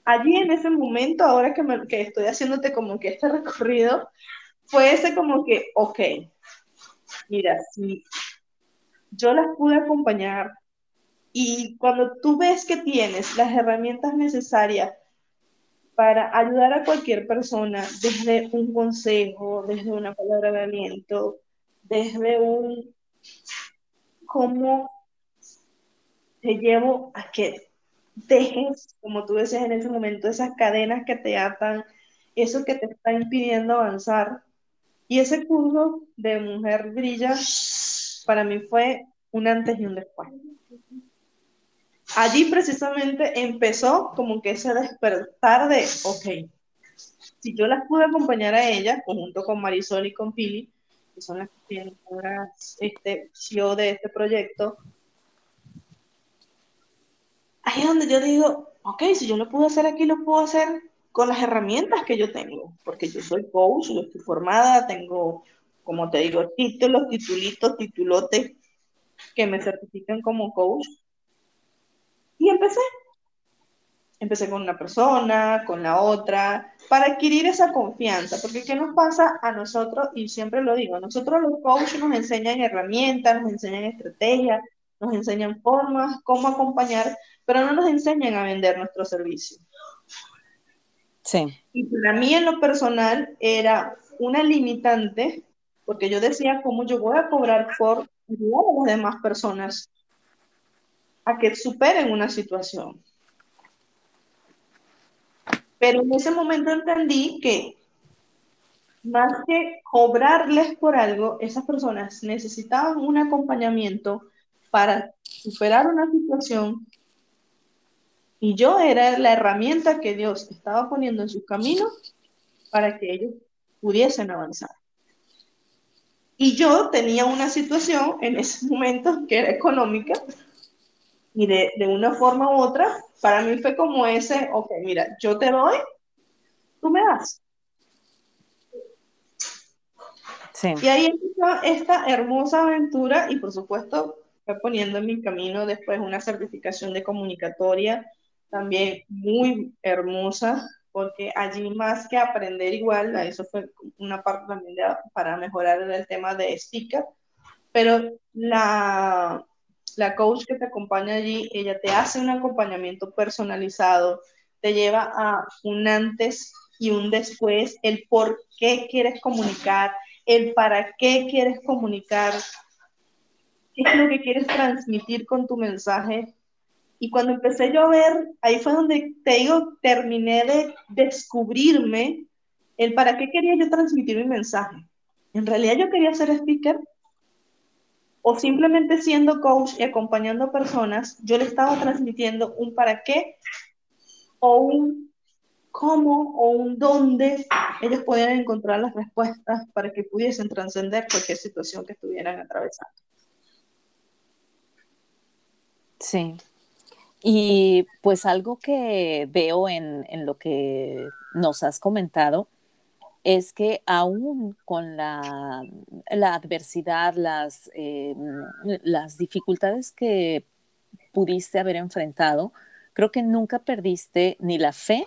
Allí en ese momento, ahora que, estoy haciéndote como que este recorrido, fue ese como que, ok, mira, si yo las pude acompañar y cuando tú ves que tienes las herramientas necesarias para ayudar a cualquier persona, desde un consejo, desde una palabra de aliento, desde un cómo te llevo a que dejes, como tú decías en ese momento, esas cadenas que te atan, eso que te está impidiendo avanzar. Y ese curso de Mujer Brilla para mí fue un antes y un después. Allí precisamente empezó como que ese despertar de, ok, si yo las pude acompañar a ellas, junto con Marisol y con Pili, que son las ahora este CEO de este proyecto, ahí es donde yo digo, ok, si yo lo puedo hacer aquí, lo puedo hacer con las herramientas que yo tengo, porque yo soy coach, yo estoy formada, tengo, como te digo, títulos, titulitos, titulotes que me certifican como coach. Y empecé, empecé con una persona, con la otra, para adquirir esa confianza, porque ¿qué nos pasa a nosotros? Y siempre lo digo, nosotros los coaches nos enseñan herramientas, nos enseñan estrategias, nos enseñan formas, cómo acompañar, pero no nos enseñan a vender nuestro servicio. Sí. Y para mí en lo personal era una limitante, porque yo decía, ¿cómo yo voy a cobrar por ayudar a las demás personas a que superen una situación? Pero en ese momento entendí que más que cobrarles por algo, esas personas necesitaban un acompañamiento para superar una situación y yo era la herramienta que Dios estaba poniendo en su camino para que ellos pudiesen avanzar. Y yo tenía una situación en ese momento que era económica y de, de una forma u otra para mí fue como ese, ok, mira, yo te doy, tú me das. Sí. Y ahí empezó esta hermosa aventura y por supuesto fue poniendo en mi camino después una certificación de comunicatoria también muy hermosa porque allí más que aprender igual, eso fue una parte también para mejorar el tema de speaker, pero la, la coach que te acompaña allí, ella te hace un acompañamiento personalizado, te lleva a un antes y un después, el por qué quieres comunicar, el para qué quieres comunicar, qué es lo que quieres transmitir con tu mensaje. Y cuando empecé yo a ver, ahí fue donde te digo, terminé de descubrirme el para qué quería yo transmitir mi mensaje. En realidad yo quería ser speaker o simplemente siendo coach y acompañando personas, yo le estaba transmitiendo un para qué o un cómo o un dónde ellos podían encontrar las respuestas para que pudiesen trascender cualquier situación que estuvieran atravesando. Sí. Y pues algo que veo en, lo que nos has comentado es que aún con la, adversidad, las, eh, las dificultades que pudiste haber enfrentado, creo que nunca perdiste ni la fe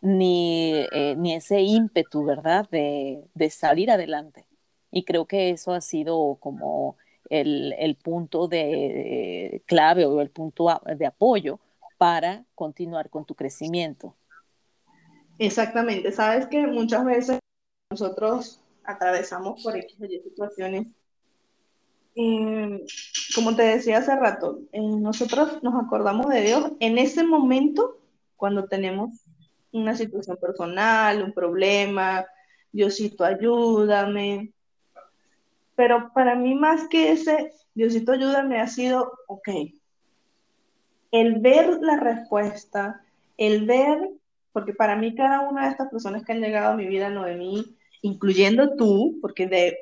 ni, eh, ni ese ímpetu, ¿verdad?, de, salir adelante. Y creo que eso ha sido como el, punto de, clave o el punto de apoyo para continuar con tu crecimiento. Exactamente, sabes que muchas veces nosotros atravesamos por X o Y situaciones. como te decía hace rato, eh, nosotros nos acordamos de Dios en ese momento cuando tenemos una situación personal, un problema, Diosito ayúdame. Pero para mí más que ese Diosito ayúdame ha sido, ok, el ver la respuesta, el ver, porque para mí cada una de estas personas que han llegado a mi vida, no de mí, incluyendo tú, porque de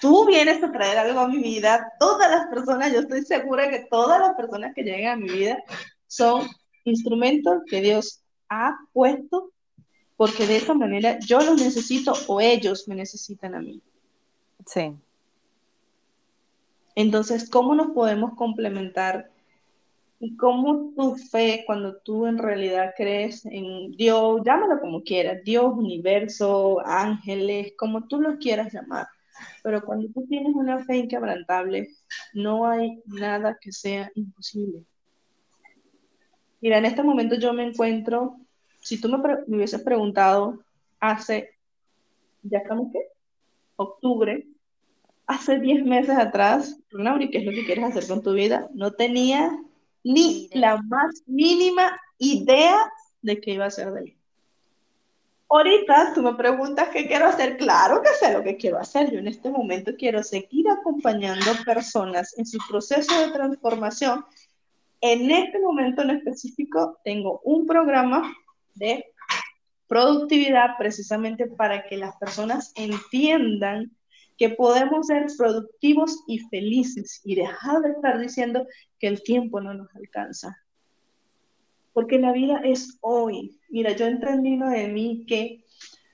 tú vienes a traer algo a mi vida, todas las personas, yo estoy segura que todas las personas que llegan a mi vida son instrumentos que Dios ha puesto porque de esa manera yo los necesito o ellos me necesitan a mí. Sí. Entonces, ¿cómo nos podemos complementar? ¿Y cómo tu fe, cuando tú en realidad crees en Dios, llámalo como quieras, Dios, universo, ángeles, como tú los quieras llamar, pero cuando tú tienes una fe inquebrantable, no hay nada que sea imposible. Mira, en este momento yo me encuentro, si tú me, hubieses preguntado hace, ¿ya estamos qué? Octubre, hace 10 meses atrás, Runauri, ¿qué es lo que quieres hacer con tu vida? No tenía ni la más mínima idea de qué iba a ser de mí. Ahorita tú me preguntas qué quiero hacer. Claro que sé lo que quiero hacer. Yo en este momento quiero seguir acompañando personas en su proceso de transformación en este momento en específico tengo un programa de productividad precisamente para que las personas entiendan que podemos ser productivos y felices y dejar de estar diciendo que el tiempo no nos alcanza. Porque la vida es hoy. Mira, yo entendí de mí que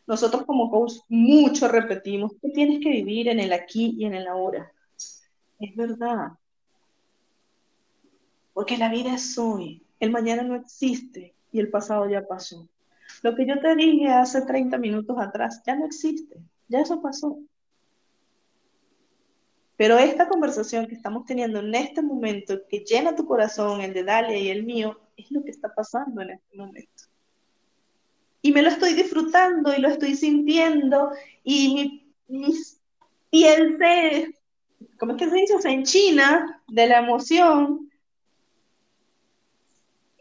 nosotros como coach mucho repetimos que tienes que vivir en el aquí y en el ahora. Es verdad, porque la vida es hoy, el mañana no existe y el pasado ya pasó. Lo que yo te dije hace 30 minutos atrás ya no existe, ya eso pasó. Pero esta conversación que estamos teniendo en este momento, que llena tu corazón, el de Dalia y el mío, es lo que está pasando en este momento. Y me lo estoy disfrutando y lo estoy sintiendo y mi, mi piel se, ¿cómo es que se dice? En China de la emoción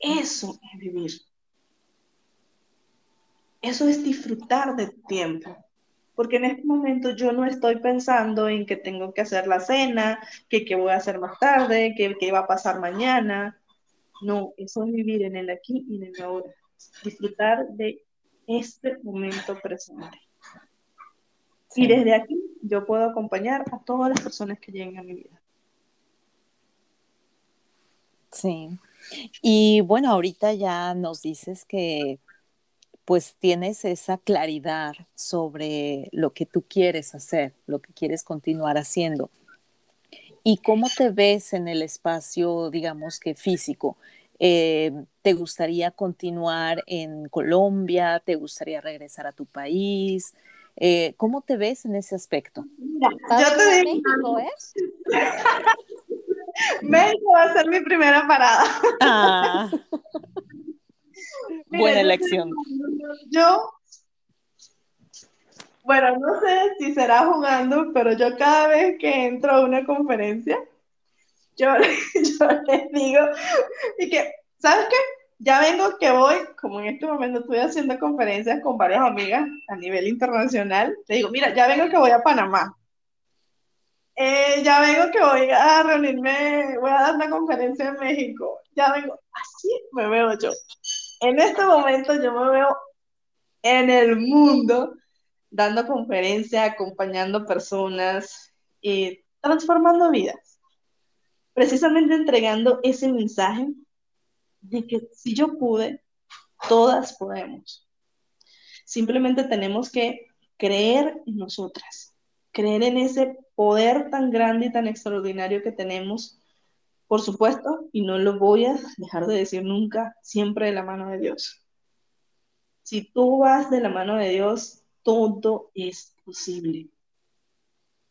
eso es vivir. Eso es disfrutar de tiempo. Porque en este momento yo no estoy pensando en que tengo que hacer la cena, que qué voy a hacer más tarde, que qué va a pasar mañana. No, eso es vivir en el aquí y en el ahora. Disfrutar de este momento presente. Y desde aquí yo puedo acompañar a todas las personas que lleguen a mi vida. Sí, y bueno, ahorita ya nos dices que pues tienes esa claridad sobre lo que tú quieres hacer, lo que quieres continuar haciendo. ¿Y cómo te ves en el espacio, digamos que físico? Eh, ¿Te gustaría continuar en Colombia? ¿Te gustaría regresar a tu país? Eh, ¿Cómo te ves en ese aspecto? yo te digo, ¿eh? México va a ser mi primera parada. Ah. Buena elección. Yo, bueno, no sé si será jugando, pero yo cada vez que entro a una conferencia, yo, yo les digo, y que, ¿sabes qué? Ya vengo que voy, como en este momento estoy haciendo conferencias con varias amigas a nivel internacional, le digo, mira, ya vengo que voy a Panamá. Eh, ya vengo que voy a reunirme, voy a dar una conferencia en México. Ya vengo, así me veo yo. En este momento yo me veo en el mundo dando conferencias, acompañando personas y transformando vidas. Precisamente entregando ese mensaje de que si yo pude, todas podemos. Simplemente tenemos que creer en nosotras, creer en ese poder tan grande y tan extraordinario que tenemos, por supuesto, y no lo voy a dejar de decir nunca, siempre de la mano de Dios. Si tú vas de la mano de Dios, todo es posible.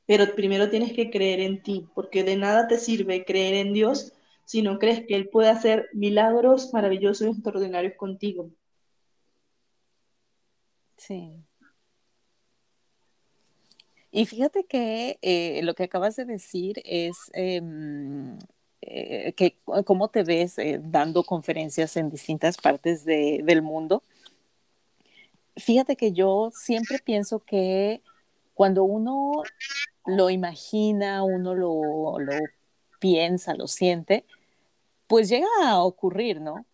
Pero primero tienes que creer en ti, porque de nada te sirve creer en Dios si no crees que Él puede hacer milagros maravillosos y extraordinarios contigo. Sí. Y fíjate que eh, lo que acabas de decir es em, eh, que cómo te ves eh, dando conferencias en distintas partes del mundo. Fíjate que yo siempre pienso que cuando uno lo imagina, uno lo, lo piensa, lo siente, pues llega a ocurrir, ¿no?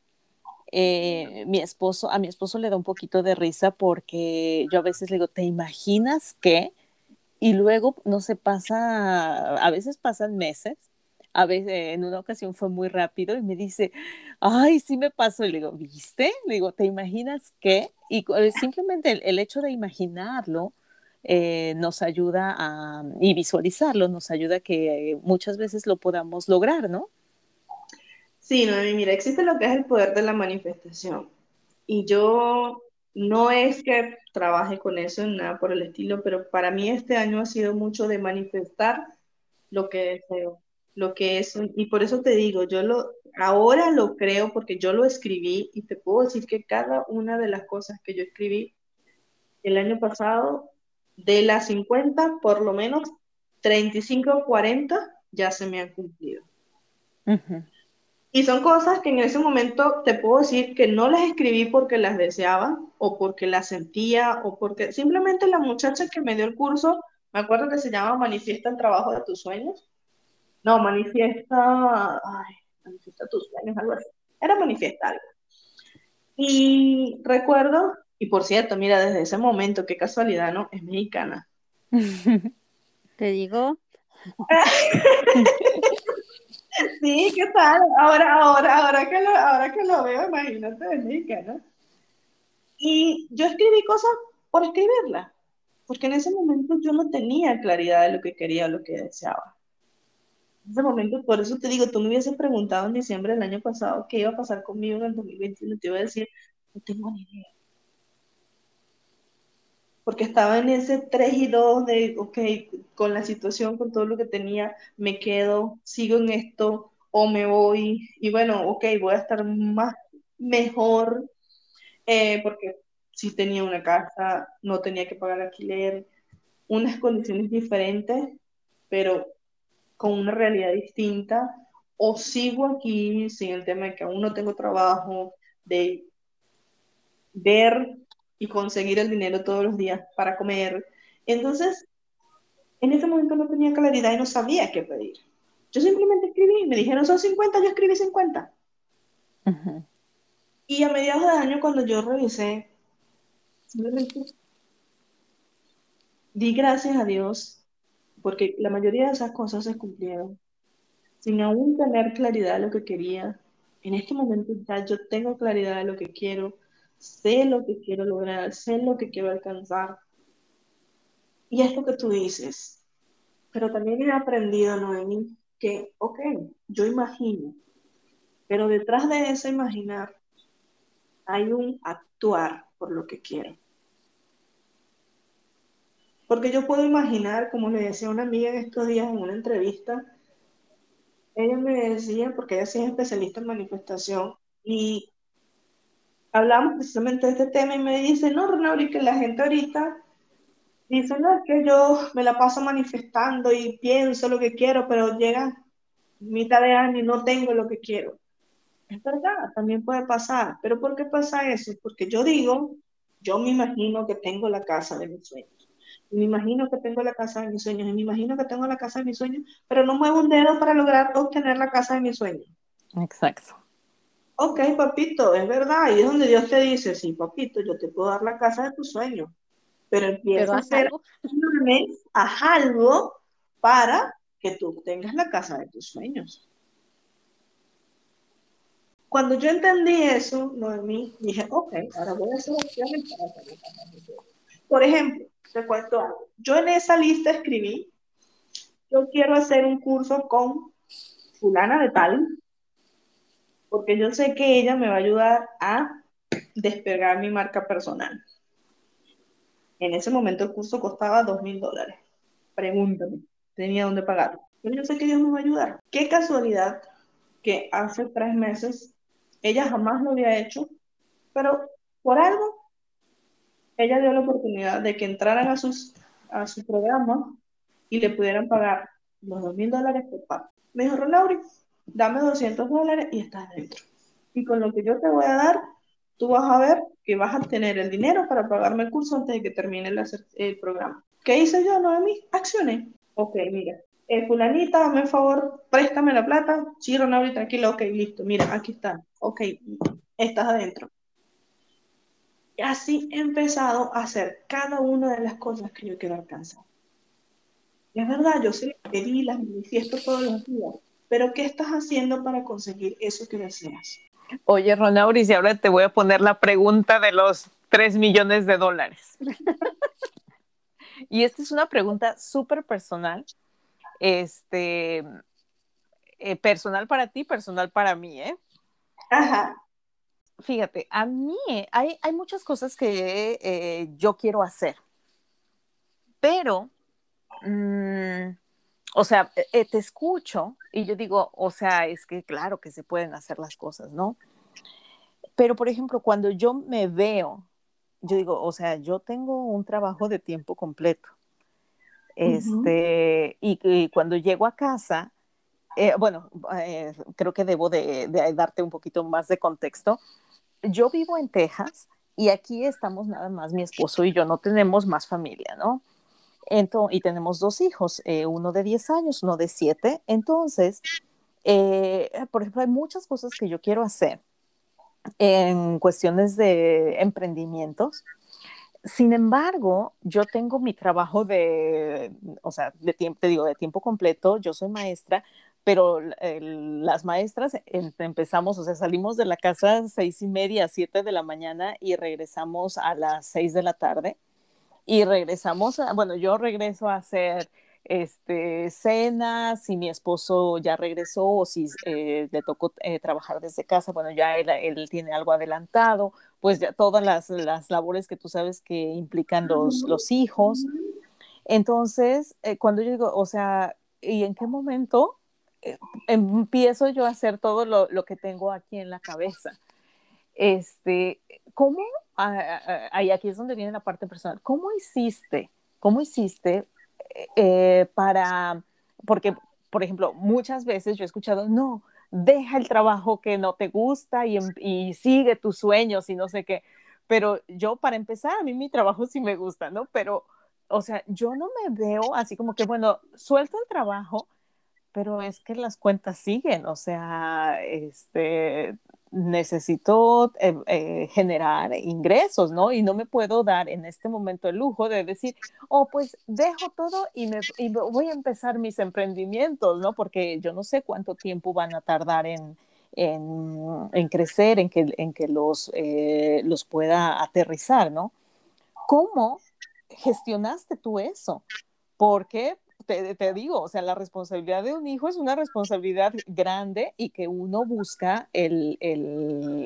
Eh, mi esposo, a mi esposo le da un poquito de risa porque yo a veces le digo, ¿te imaginas qué? Y luego, no se pasa, a veces pasan meses, a veces en una ocasión fue muy rápido y me dice, ay, sí me pasó. Y le digo, ¿viste? Le digo, ¿te imaginas qué? Y simplemente el, hecho de imaginarlo eh, nos ayuda a, y visualizarlo, nos ayuda a que muchas veces lo podamos lograr, ¿no? Sí, Noemi, mira, existe lo que es el poder de la manifestación. Y yo no es que trabaje con eso nada por el estilo, pero para mí este año ha sido mucho de manifestar lo que deseo, lo que es, y por eso te digo, yo lo, ahora lo creo porque yo lo escribí y te puedo decir que cada una de las cosas que yo escribí el año pasado, de las 50, por lo menos 35 o 40 ya se me han cumplido. Y son cosas que en ese momento te puedo decir que no las escribí porque las deseaba o porque las sentía o porque simplemente la muchacha que me dio el curso, me acuerdo que se llama Manifiesta el trabajo de tus sueños. No, manifiesta, ay, manifiesta tus sueños, algo así. Era manifiesta algo. Y recuerdo, y por cierto, mira, desde ese momento, qué casualidad, ¿no? Es mexicana. Te digo. Sí, ¿qué tal? Ahora, ahora, ahora que lo, ahora que lo veo, imagínate, de ¿no? Y yo escribí cosas por escribirlas, porque en ese momento yo no tenía claridad de lo que quería o lo que deseaba. Ese momento, por eso te digo, tú me hubieses preguntado en diciembre del año pasado qué iba a pasar conmigo en el 2021, te iba a decir, no tengo ni idea porque estaba en ese 3 y 2 de, ok, con la situación, con todo lo que tenía, me quedo, sigo en esto o me voy y bueno, ok, voy a estar más mejor eh, porque si tenía una casa, no tenía que pagar alquiler, unas condiciones diferentes, pero con una realidad distinta, o sigo aquí sin el tema de que aún no tengo trabajo, de ver y conseguir el dinero todos los días para comer. Entonces, en ese momento no tenía claridad y no sabía qué pedir. Yo simplemente escribí, me dijeron son 50, yo escribí 50. Y a mediados de año, cuando yo revisé, simplemente di gracias a Dios, porque la mayoría de esas cosas se cumplieron, sin aún tener claridad de lo que quería. En este momento ya yo tengo claridad de lo que quiero, sé lo que quiero lograr, sé lo que quiero alcanzar. Y es lo que tú dices. Pero también he aprendido, Noemi, que, ok, yo imagino, pero detrás de ese imaginar hay un actuar por lo que quiero. Porque yo puedo imaginar, como le decía una amiga en estos días en una entrevista, ella me decía, porque ella sí es especialista en manifestación, y hablamos precisamente de este tema y me dice, no, Renauri, que la gente ahorita dice, no, es que yo me la paso manifestando y pienso lo que quiero, pero llega mitad de año y no tengo lo que quiero. Es verdad, también puede pasar, pero ¿por qué pasa eso? Porque yo digo, yo me imagino que tengo la casa de mis sueños. Me imagino que tengo la casa de mis sueños, y me imagino que tengo la casa de mis sueños, pero no muevo un dedo para lograr obtener la casa de mis sueños. Exacto ok, papito, es verdad, y es donde Dios te dice, sí, papito, yo te puedo dar la casa de tus sueños, pero empieza a hacer algo? haz algo para que tú tengas la casa de tus sueños. Cuando yo entendí eso, Noemí, dije, ok, ahora voy a hacer opciones para salir Por ejemplo, te cuento algo. Yo en esa lista escribí, yo quiero hacer un curso con fulana de tal, porque yo sé que ella me va a ayudar a despegar mi marca personal. En ese momento el curso costaba dos mil dólares. Pregúntame, tenía dónde pagarlo. Pero yo sé que Dios me va a ayudar. Qué casualidad que hace tres meses ella jamás lo había hecho, pero por algo ella dio la oportunidad de que entraran a, sus, a su programa y le pudieran pagar los dos mil dólares por parte. Me dijo, Ronauri, dame 200 dólares y estás dentro. Y con lo que yo te voy a dar, tú vas a ver que vas a tener el dinero para pagarme el curso antes de que termine el, programa. ¿Qué hice yo, Noemi? Accioné. Ok, mira, eh, fulanita, dame el favor, préstame la plata. Sí, Ronaldo, tranquilo, ok, listo, mira, aquí está. Ok, estás adentro. Y así he empezado a hacer cada una de las cosas que yo quiero alcanzar. Y es verdad, yo sé que pedí, las manifiesto todos los días, pero ¿qué estás haciendo para conseguir eso que deseas? Oye, Ronauris, y ahora te voy a poner la pregunta de los 3 millones de dólares. y esta es una pregunta súper personal, este, eh, personal para ti, personal para mí, ¿eh? Ajá. Fíjate, a mí hay, hay muchas cosas que eh, yo quiero hacer, pero mm, o sea, eh, eh, te escucho y yo digo, o sea, es que claro que se pueden hacer las cosas, ¿no? Pero, por ejemplo, cuando yo me veo, yo digo, o sea, yo tengo un trabajo de tiempo completo. Este, y, cuando llego a casa, eh, bueno, creo que debo de, de darte un poquito más de contexto. Yo vivo en Texas y aquí estamos nada más mi esposo y yo, no tenemos más familia, ¿no? y tenemos dos hijos, eh, uno de 10 años, uno de 7. Entonces, eh, por ejemplo, hay muchas cosas que yo quiero hacer en cuestiones de emprendimientos. Sin embargo, yo tengo mi trabajo de, o sea, de tiempo, te digo, de tiempo completo, yo soy maestra, pero las maestras empezamos, o sea, salimos de la casa a seis y media, siete de la mañana y regresamos a las seis de la tarde y regresamos, bueno, yo regreso a hacer este, cenas, si mi esposo ya regresó o si eh, le tocó eh, trabajar desde casa, bueno, ya él, tiene algo adelantado, pues ya todas las, las, labores que tú sabes que implican los, los hijos. Entonces, eh, cuando yo digo, o sea, ¿y en qué momento empiezo yo a hacer todo lo, lo que tengo aquí en la cabeza? Este, ¿cómo ahí aquí es donde viene la parte personal. ¿Cómo hiciste? ¿Cómo hiciste eh, para, porque, por ejemplo, muchas veces yo he escuchado, no, deja el trabajo que no te gusta y, em, y, sigue tus sueños y no sé qué. Pero yo, para empezar, a mí mi trabajo sí me gusta, ¿no? Pero, o sea, yo no me veo así como que, bueno, suelto el trabajo, pero es que las cuentas siguen, o sea, este, necesito eh, eh, generar ingresos, ¿no? Y no me puedo dar en este momento el lujo de decir, oh, pues dejo todo y, me, voy a empezar mis emprendimientos, ¿no? Porque yo no sé cuánto tiempo van a tardar en, en, crecer, en que, en que los, eh, los pueda aterrizar, ¿no? ¿Cómo gestionaste tú eso? Porque te, digo, o sea, la responsabilidad de un hijo es una responsabilidad grande y que uno busca el,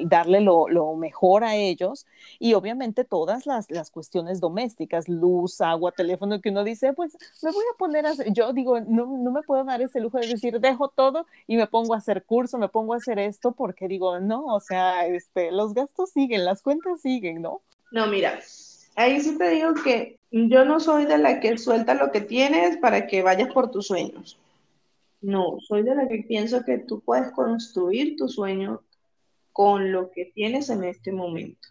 darle lo, mejor a ellos y obviamente todas las, cuestiones domésticas, luz, agua, teléfono, que uno dice, pues me voy a poner a hacer, yo digo, no, no me puedo dar ese lujo de decir, dejo todo y me pongo a hacer curso, me pongo a hacer esto porque digo, no, o sea, este, los gastos siguen, las cuentas siguen, ¿no? No, mira, ahí sí te digo que yo no soy de la que suelta lo que tienes para que vayas por tus sueños. No, soy de la que pienso que tú puedes construir tu sueño con lo que tienes en este momento.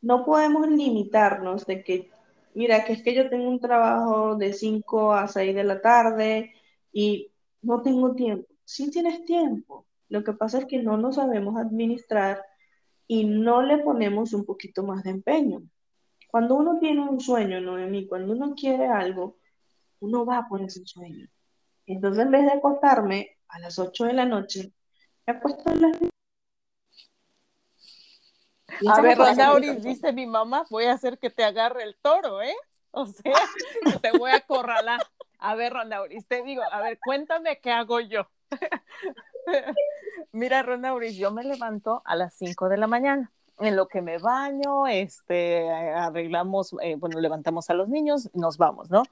No podemos limitarnos de que, mira, que es que yo tengo un trabajo de 5 a 6 de la tarde y no tengo tiempo. Sí tienes tiempo. Lo que pasa es que no nos sabemos administrar y no le ponemos un poquito más de empeño. Cuando uno tiene un sueño, Noemí, cuando uno quiere algo, uno va por ese sueño. Entonces, en vez de acostarme a las 8 de la noche Me acuesto a las a ver, Ronauris, dice mi mamá, voy a hacer que te agarre el toro, ¿eh? O sea, te voy a acorralar. A ver, Ronauris, te digo, a ver, cuéntame qué hago yo. Mira, Ronauris, yo me levanto a las 5 de la mañana. En lo que me baño, este, arreglamos, eh, bueno, levantamos a los niños, nos vamos, ¿no?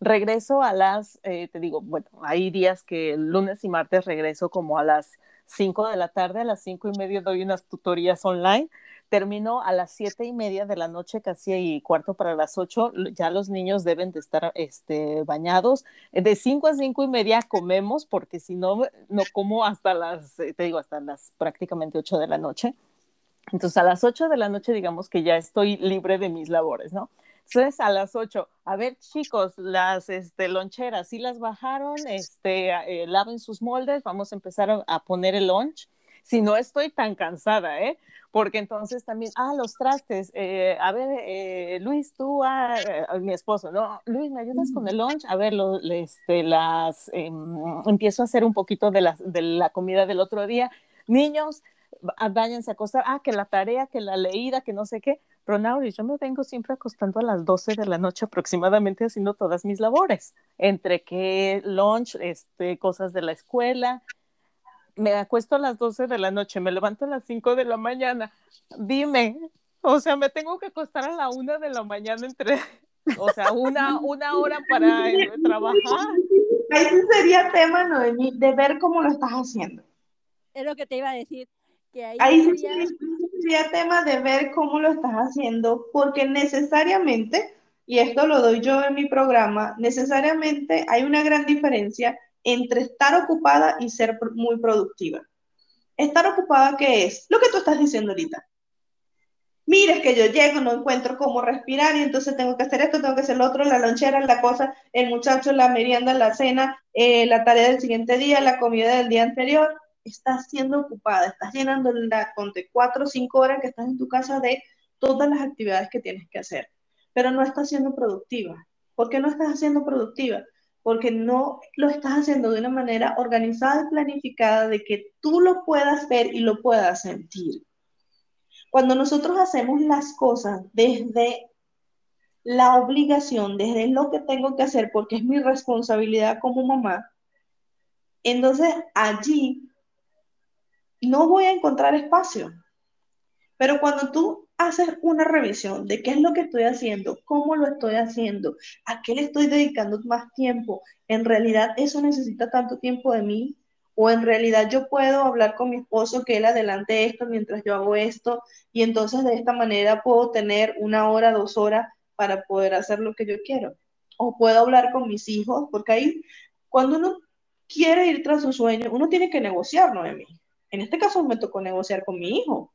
Regreso a las, eh, te digo, bueno, hay días que lunes y martes regreso como a las 5 de la tarde, a las cinco y media doy unas tutorías online termino a las siete y media de la noche, casi y cuarto para las ocho, ya los niños deben de estar este, bañados. De cinco a cinco y media comemos, porque si no, no como hasta las, eh, te digo, hasta las prácticamente ocho de la noche. Entonces, a las ocho de la noche, digamos que ya estoy libre de mis labores, ¿no? Entonces, a las ocho, a ver, chicos, las este, loncheras, si las bajaron, este, eh, laven sus moldes, vamos a empezar a, poner el lunch. Si no estoy tan cansada, ¿eh? porque entonces también, ah, los trastes, eh, a ver, eh, Luis, tú, ah, eh, mi esposo, no, Luis, ¿me ayudas con el lunch? A ver, lo, este, las, em, empiezo a hacer un poquito de la, de la comida del otro día. Niños, váyanse a acostar, ah, que la tarea, que la leída, que no sé qué. Ronauri, yo me vengo siempre acostando a las 12 de la noche aproximadamente haciendo todas mis labores, entre que lunch, este, cosas de la escuela, me acuesto a las 12 de la noche, me levanto a las 5 de la mañana. Dime, o sea, me tengo que acostar a la 1 de la mañana entre, o sea, una, una hora para eh, trabajar. Ahí sería tema, Noemí, de ver cómo lo estás haciendo. Es lo que te iba a decir. Que ahí, ahí sería... sería tema de ver cómo lo estás haciendo, porque necesariamente, y esto lo doy yo en mi programa, necesariamente hay una gran diferencia entre estar ocupada y ser muy productiva. Estar ocupada, ¿qué es? Lo que tú estás diciendo ahorita. Mira, es que yo llego, no encuentro cómo respirar y entonces tengo que hacer esto, tengo que hacer lo otro, la lonchera, la cosa, el muchacho, la merienda, la cena, eh, la tarea del siguiente día, la comida del día anterior. Estás siendo ocupada, estás llenando la, de cuatro o cinco horas que estás en tu casa de todas las actividades que tienes que hacer, pero no estás siendo productiva. ¿Por qué no estás haciendo productiva? Porque no lo estás haciendo de una manera organizada y planificada de que tú lo puedas ver y lo puedas sentir. Cuando nosotros hacemos las cosas desde la obligación, desde lo que tengo que hacer, porque es mi responsabilidad como mamá, entonces allí no voy a encontrar espacio. Pero cuando tú hacer una revisión de qué es lo que estoy haciendo, cómo lo estoy haciendo, a qué le estoy dedicando más tiempo. En realidad eso necesita tanto tiempo de mí o en realidad yo puedo hablar con mi esposo que él adelante esto mientras yo hago esto y entonces de esta manera puedo tener una hora, dos horas para poder hacer lo que yo quiero. O puedo hablar con mis hijos, porque ahí cuando uno quiere ir tras su sueño, uno tiene que negociar, ¿no, mí. En este caso me tocó negociar con mi hijo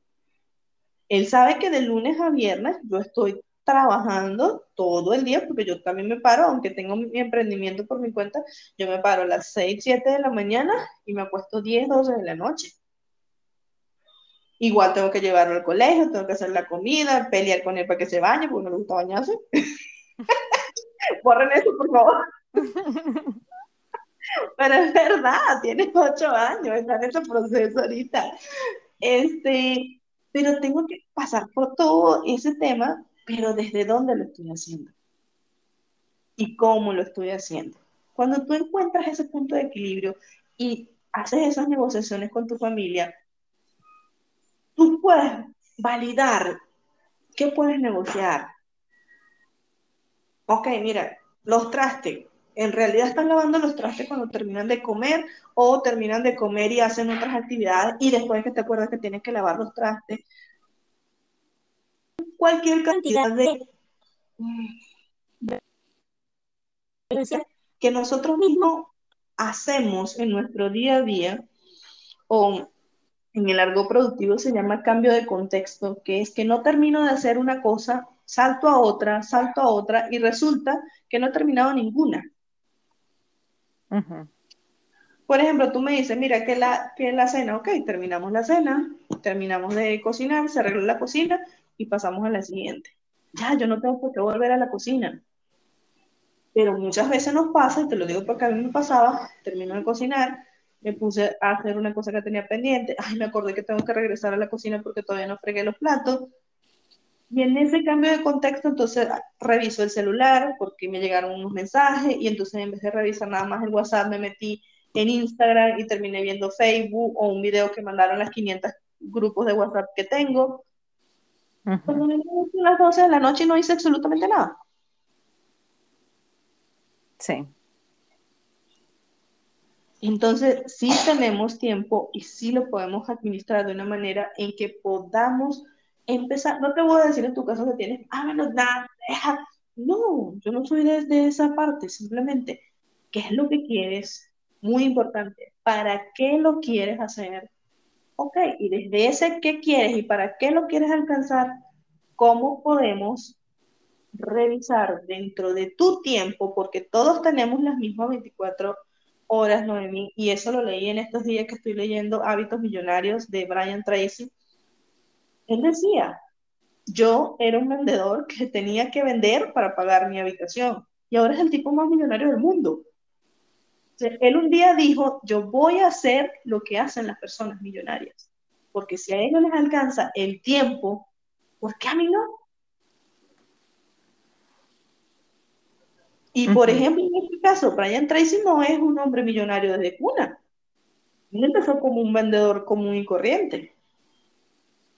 él sabe que de lunes a viernes yo estoy trabajando todo el día, porque yo también me paro, aunque tengo mi emprendimiento por mi cuenta, yo me paro a las 6, 7 de la mañana y me acuesto 10, 12 de la noche. Igual tengo que llevarlo al colegio, tengo que hacer la comida, pelear con él para que se bañe, porque no le gusta bañarse. Borren eso, por favor. Pero es verdad, tiene 8 años, está en ese proceso ahorita. Este, pero tengo que pasar por todo ese tema, pero desde dónde lo estoy haciendo y cómo lo estoy haciendo. Cuando tú encuentras ese punto de equilibrio y haces esas negociaciones con tu familia, tú puedes validar qué puedes negociar. Ok, mira, los trastes, en realidad están lavando los trastes cuando terminan de comer o terminan de comer y hacen otras actividades y después que te acuerdas que tienes que lavar los trastes. Cualquier cantidad de, que nosotros mismos hacemos en nuestro día a día o en el largo productivo se llama cambio de contexto, que es que no termino de hacer una cosa, salto a otra, salto a otra y resulta que no he terminado ninguna. Por ejemplo, tú me dices, mira, que la, que la cena, ok, terminamos la cena, terminamos de cocinar, se arregló la cocina y pasamos a la siguiente. Ya, yo no tengo por qué volver a la cocina. Pero muchas veces nos pasa, y te lo digo porque a mí me pasaba, termino de cocinar, me puse a hacer una cosa que tenía pendiente, ay, me acordé que tengo que regresar a la cocina porque todavía no fregué los platos. Y en ese cambio de contexto, entonces reviso el celular porque me llegaron unos mensajes y entonces en vez de revisar nada más el WhatsApp, me metí en Instagram y terminé viendo Facebook o un video que mandaron las 500 grupos de WhatsApp que tengo. Cuando me las 12 de la noche y no hice absolutamente nada. Sí. Entonces, sí tenemos tiempo y sí lo podemos administrar de una manera en que podamos empezar. No te voy a decir en tu caso que tienes, ah, menos nada, deja. No, yo no soy desde esa parte, simplemente, ¿qué es lo que quieres? Muy importante, ¿para qué lo quieres hacer? Ok, y desde ese qué quieres y para qué lo quieres alcanzar, ¿cómo podemos revisar dentro de tu tiempo? Porque todos tenemos las mismas 24 horas, Noemí, y eso lo leí en estos días que estoy leyendo Hábitos Millonarios de Brian Tracy. Él decía, yo era un vendedor que tenía que vender para pagar mi habitación y ahora es el tipo más millonario del mundo. él un día dijo, yo voy a hacer lo que hacen las personas millonarias, porque si a ellos les alcanza el tiempo, ¿por qué a mí no? Y por ejemplo, en este caso, Brian Tracy no es un hombre millonario desde cuna. Él empezó como un vendedor común y corriente.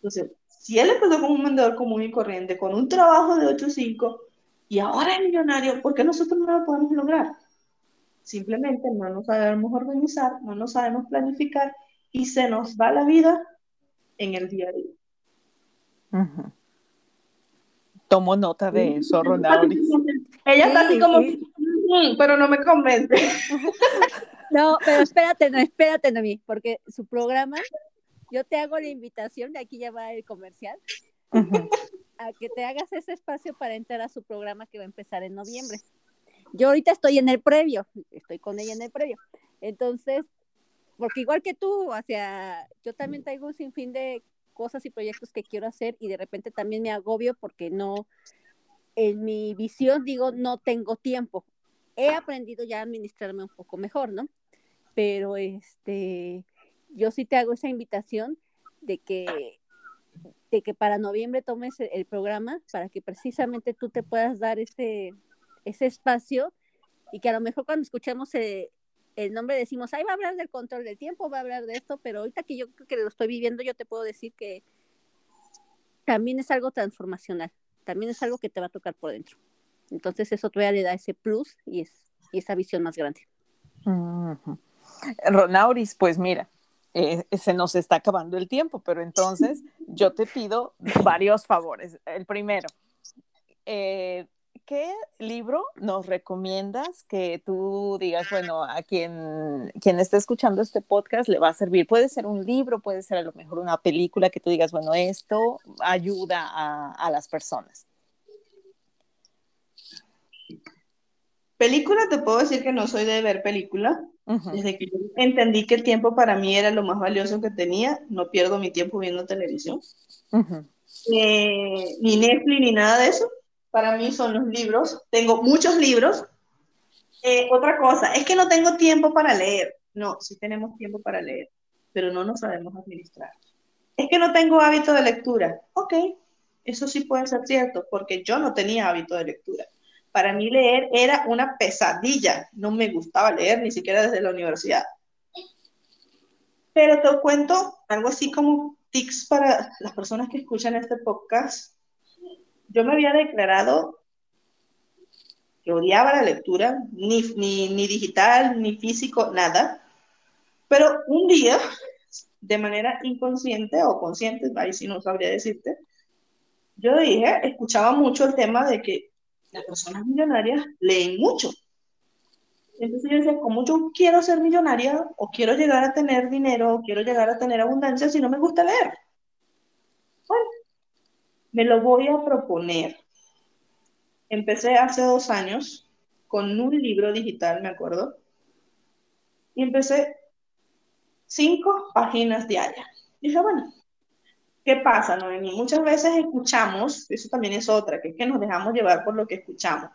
Entonces, si él empezó como un vendedor común y corriente, con un trabajo de 8 a 5, y ahora es millonario, ¿por qué nosotros no lo podemos lograr? Simplemente no nos sabemos organizar, no nos sabemos planificar y se nos va la vida en el día a día. Tomo nota de eso, Ronaldo. Ella está así como, mm, pero no me convence. No, pero espérate, no, espérate, Noemí, porque su programa, yo te hago la invitación, de aquí ya va el comercial, a que te hagas ese espacio para entrar a su programa que va a empezar en noviembre. Yo ahorita estoy en el previo, estoy con ella en el previo. Entonces, porque igual que tú, o sea, yo también traigo un sinfín de cosas y proyectos que quiero hacer y de repente también me agobio porque no, en mi visión digo, no tengo tiempo. He aprendido ya a administrarme un poco mejor, ¿no? Pero este, yo sí te hago esa invitación de que, de que para noviembre tomes el, programa para que precisamente tú te puedas dar ese, ese espacio y que a lo mejor cuando escuchemos el, el nombre decimos, ahí va a hablar del control del tiempo, va a hablar de esto, pero ahorita que yo creo que lo estoy viviendo, yo te puedo decir que también es algo transformacional también es algo que te va a tocar por dentro. Entonces eso todavía le da ese plus y, es, esa visión más grande. Ronauris, pues mira, eh, se nos está acabando el tiempo, pero entonces yo te pido varios favores. El primero, eh, ¿qué libro nos recomiendas que tú digas, bueno, a quien, quien esté escuchando este podcast le va a servir? Puede ser un libro, puede ser a lo mejor una película que tú digas, bueno, esto ayuda a, las personas. Película, te puedo decir que no soy de ver película. Desde que entendí que el tiempo para mí era lo más valioso que tenía, no pierdo mi tiempo viendo televisión. Eh, ni Netflix ni nada de eso para mí son los libros. Tengo muchos libros. Eh, otra cosa, es que no tengo tiempo para leer. No, sí tenemos tiempo para leer, pero no nos sabemos administrar. Es que no tengo hábito de lectura. Ok, eso sí puede ser cierto, porque yo no tenía hábito de lectura. Para mí leer era una pesadilla. No me gustaba leer, ni siquiera desde la universidad. Pero te cuento algo así como tics para las personas que escuchan este podcast yo me había declarado que odiaba la lectura, ni, ni, digital, ni físico, nada. Pero un día, de manera inconsciente o consciente, ahí sí no sabría decirte, yo dije, escuchaba mucho el tema de que las personas millonarias leen mucho. Entonces yo decía, ¿cómo yo quiero ser millonaria o quiero llegar a tener dinero o quiero llegar a tener abundancia si no me gusta leer? Bueno, me lo voy a proponer. Empecé hace dos años con un libro digital, me acuerdo, y empecé cinco páginas diarias. Dije, bueno, ¿Qué pasa? Muchas veces escuchamos, eso también es otra, que es que nos dejamos llevar por lo que escuchamos.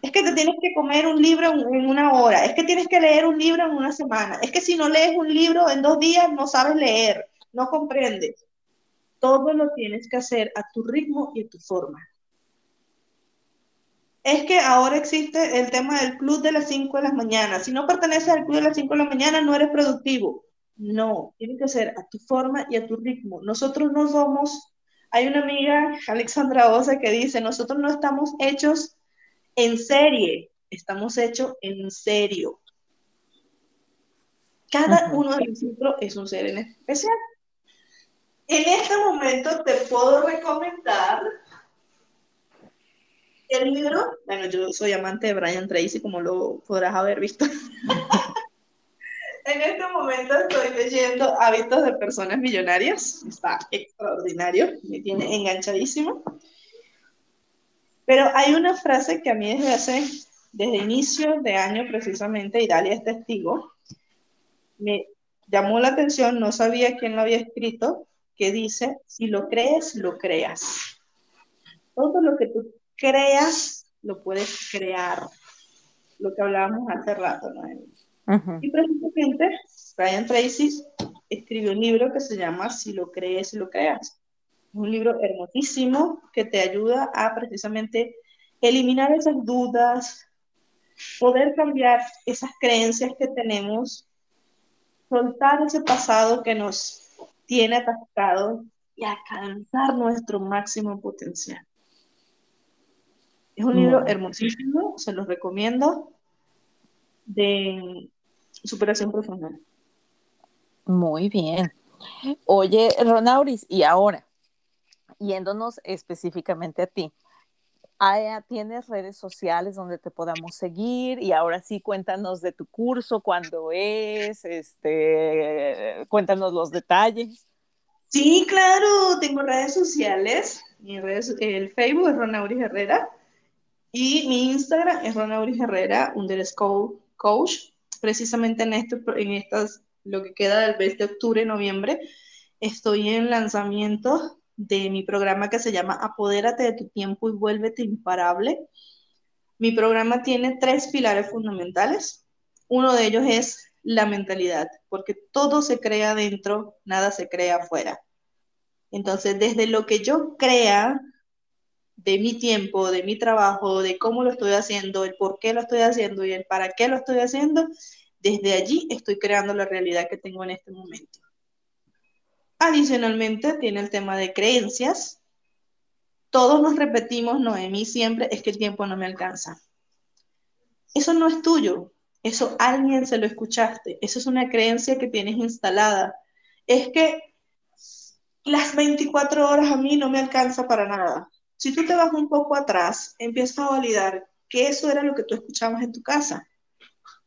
Es que te tienes que comer un libro en una hora, es que tienes que leer un libro en una semana, es que si no lees un libro en dos días no sabes leer, no comprendes. Todo lo tienes que hacer a tu ritmo y a tu forma. Es que ahora existe el tema del club de las 5 de la mañana. Si no perteneces al club de las 5 de la mañana, no eres productivo. No, tiene que ser a tu forma y a tu ritmo. Nosotros no somos, hay una amiga, Alexandra Osa, que dice, nosotros no estamos hechos en serie, estamos hechos en serio. Cada uno de nosotros es un ser en especial. En este momento te puedo recomendar el libro. Bueno, yo soy amante de Brian Tracy, como lo podrás haber visto. En este momento estoy leyendo Hábitos de Personas Millonarias. Está extraordinario, me tiene enganchadísimo. Pero hay una frase que a mí desde hace, desde inicio de año precisamente, y Dalia es testigo, me llamó la atención, no sabía quién lo había escrito, que dice, si lo crees, lo creas. Todo lo que tú creas, lo puedes crear. Lo que hablábamos hace rato, ¿no? Y precisamente Brian Tracy escribió un libro que se llama Si lo crees, lo creas. Un libro hermosísimo que te ayuda a precisamente eliminar esas dudas, poder cambiar esas creencias que tenemos, soltar ese pasado que nos tiene atascado y alcanzar nuestro máximo potencial. Es un libro hermosísimo, se los recomiendo de superación profesional. Muy bien. Oye, Ronauris, y ahora, yéndonos específicamente a ti, ¿tienes redes sociales donde te podamos seguir? Y ahora sí, cuéntanos de tu curso, cuándo es, este, cuéntanos los detalles. Sí, claro, tengo redes sociales. Mi redes, el Facebook es Ronauris Herrera y mi Instagram es Ronauris Herrera, underscore coach, precisamente en, esto, en estas, lo que queda del mes de octubre, noviembre, estoy en lanzamiento de mi programa que se llama Apodérate de tu tiempo y vuélvete imparable. Mi programa tiene tres pilares fundamentales. Uno de ellos es la mentalidad, porque todo se crea dentro, nada se crea afuera. Entonces, desde lo que yo crea, de mi tiempo, de mi trabajo, de cómo lo estoy haciendo, el por qué lo estoy haciendo y el para qué lo estoy haciendo, desde allí estoy creando la realidad que tengo en este momento. Adicionalmente, tiene el tema de creencias. Todos nos repetimos, Noemí, siempre es que el tiempo no me alcanza. Eso no es tuyo, eso alguien se lo escuchaste, eso es una creencia que tienes instalada. Es que las 24 horas a mí no me alcanza para nada. Si tú te vas un poco atrás, empiezas a validar que eso era lo que tú escuchabas en tu casa,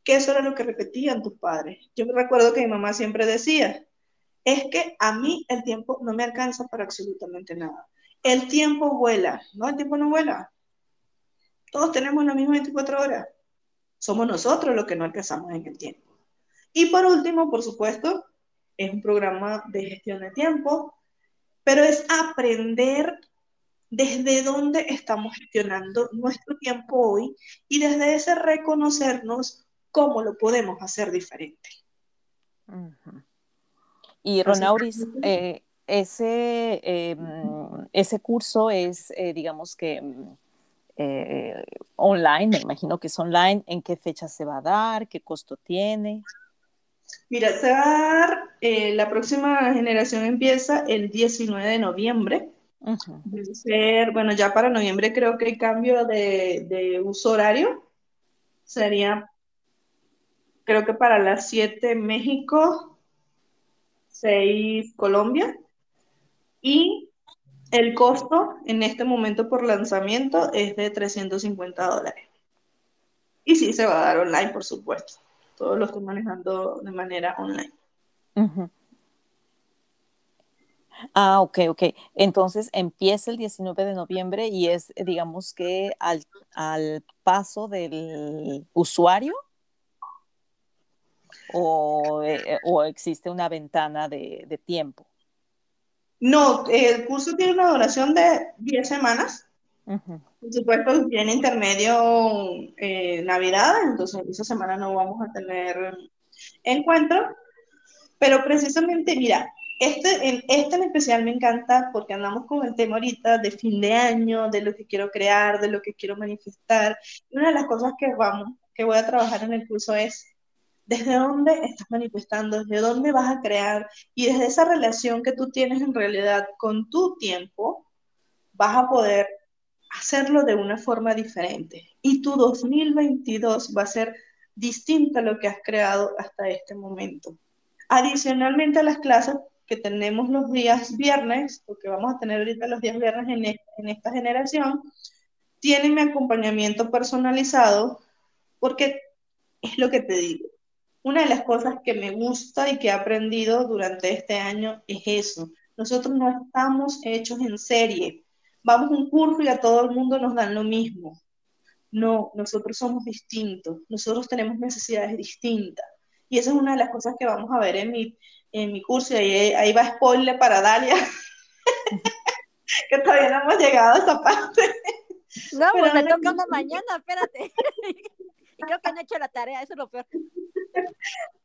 que eso era lo que repetían tus padres. Yo recuerdo que mi mamá siempre decía, es que a mí el tiempo no me alcanza para absolutamente nada. El tiempo vuela, ¿no? El tiempo no vuela. Todos tenemos las mismas 24 horas. Somos nosotros los que no alcanzamos en el tiempo. Y por último, por supuesto, es un programa de gestión de tiempo, pero es aprender desde dónde estamos gestionando nuestro tiempo hoy y desde ese reconocernos cómo lo podemos hacer diferente. Y Ronauris, eh, ese, em, ese curso es, eh, digamos que, em, eh, online, me imagino que es online, ¿en qué fecha se va a dar? ¿Qué costo tiene? Mira, se va a dar, la próxima generación empieza el 19 de noviembre ser, bueno, ya para noviembre creo que hay cambio de, de uso horario. Sería, creo que para las 7 México, 6 Colombia. Y el costo en este momento por lanzamiento es de 350 dólares. Y sí, se va a dar online, por supuesto. Todo lo estoy manejando de manera online. Ah, ok, ok. Entonces empieza el 19 de noviembre y es, digamos que al, paso del usuario o, eh, existe una ventana de, tiempo. No, el curso tiene una duración de 10 semanas. Por supuesto, tiene intermedio eh, Navidad, entonces esa semana no vamos a tener encuentro. Pero precisamente, mira, este en, este en especial me encanta porque andamos con el tema ahorita de fin de año, de lo que quiero crear, de lo que quiero manifestar. Y una de las cosas que vamos, que voy a trabajar en el curso es desde dónde estás manifestando, desde dónde vas a crear y desde esa relación que tú tienes en realidad con tu tiempo, vas a poder hacerlo de una forma diferente. Y tu 2022 va a ser distinto a lo que has creado hasta este momento. Adicionalmente a las clases que tenemos los días viernes, o que vamos a tener ahorita los días viernes en, e-, en esta generación, tienen mi acompañamiento personalizado porque es lo que te digo. Una de las cosas que me gusta y que he aprendido durante este año es eso. Nosotros no estamos hechos en serie. Vamos a un curso y a todo el mundo nos dan lo mismo. No, nosotros somos distintos. Nosotros tenemos necesidades distintas. Y esa es una de las cosas que vamos a ver en mi, en mi curso. Y ahí, ahí va spoiler para Dalia, que todavía no hemos llegado a esa parte. No, pues me toca una mañana, espérate. y creo que han hecho la tarea, eso es lo peor.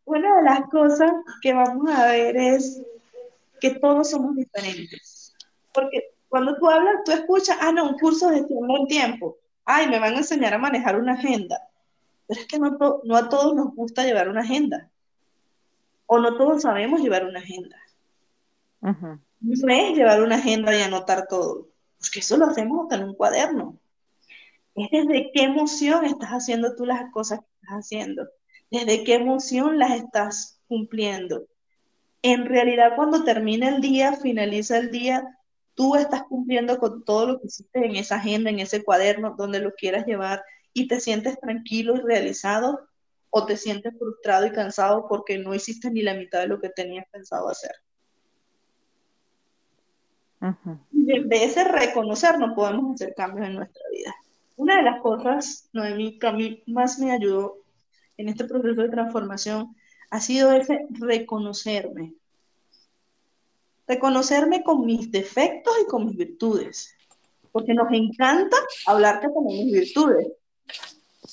Una de las cosas que vamos a ver es que todos somos diferentes. Porque cuando tú hablas, tú escuchas, ah, no, un curso de gestión del tiempo. Ay, me van a enseñar a manejar una agenda. Pero es que no, no a todos nos gusta llevar una agenda. O no todos sabemos llevar una agenda. No es llevar una agenda y anotar todo. Porque eso lo hacemos en un cuaderno. Es desde qué emoción estás haciendo tú las cosas que estás haciendo desde qué emoción las estás cumpliendo. En realidad, cuando termina el día, finaliza el día, tú estás cumpliendo con todo lo que hiciste en esa agenda, en ese cuaderno, donde lo quieras llevar y te sientes tranquilo y realizado o te sientes frustrado y cansado porque no hiciste ni la mitad de lo que tenías pensado hacer. De ese reconocer no podemos hacer cambios en nuestra vida. Una de las cosas, Noemí, que a mí más me ayudó en este proceso de transformación ha sido ese reconocerme. Reconocerme con mis defectos y con mis virtudes. Porque nos encanta hablar que tenemos virtudes.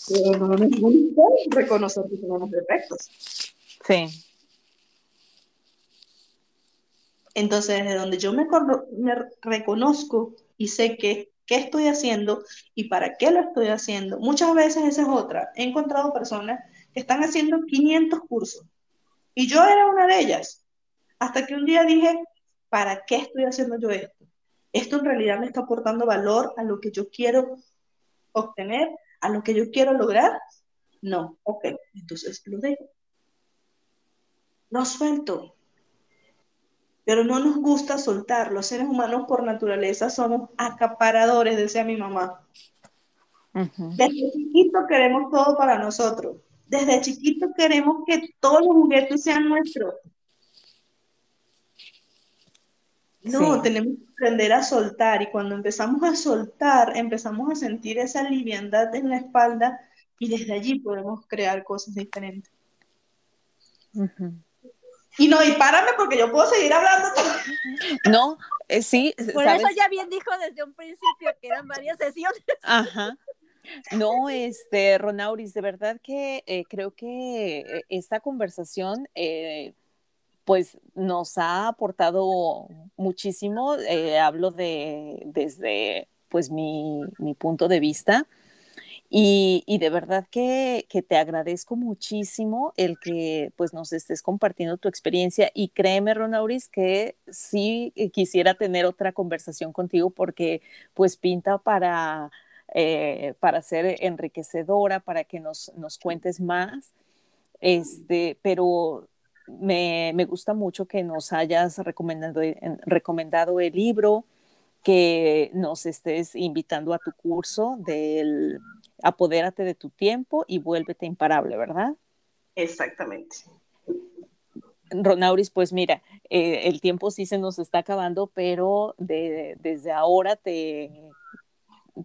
Pero no nos gusta reconocer que tenemos defectos. Sí. Entonces, desde donde yo me, me reconozco y sé que qué estoy haciendo y para qué lo estoy haciendo. Muchas veces esa es otra. He encontrado personas están haciendo 500 cursos. Y yo era una de ellas. Hasta que un día dije, ¿para qué estoy haciendo yo esto? ¿Esto en realidad me está aportando valor a lo que yo quiero obtener, a lo que yo quiero lograr? No, ok, entonces lo dejo. Lo suelto. Pero no nos gusta soltar. Los seres humanos por naturaleza somos acaparadores, decía mi mamá. Desde chiquito queremos todo para nosotros desde chiquito queremos que todos los juguetes sean nuestros. No, tenemos que aprender a soltar y cuando empezamos a soltar, empezamos a sentir esa liviandad en la espalda y desde allí podemos crear cosas diferentes. Y no, y párame porque yo puedo seguir hablando. No, eh, sí. Por eso ya bien dijo desde un principio que eran varias sesiones. Ajá. No, este, Ronauris, de verdad que eh, creo que eh, esta conversación, eh, pues, nos ha aportado muchísimo. hablo de desde, pues, mi, punto de vista. Y, de verdad que, que, te agradezco muchísimo el que pues nos estés compartiendo tu experiencia y créeme, Ronauris, que sí quisiera tener otra conversación contigo porque pues pinta para eh, para ser enriquecedora, para que nos, nos cuentes más. Este, pero me, me, gusta mucho que nos hayas recomendado, recomendado el libro, que nos estés invitando a tu curso del Apodérate de tu tiempo y vuélvete imparable, ¿verdad? Exactamente. Ronauris, pues mira, eh, el tiempo sí se nos está acabando, pero de, desde ahora te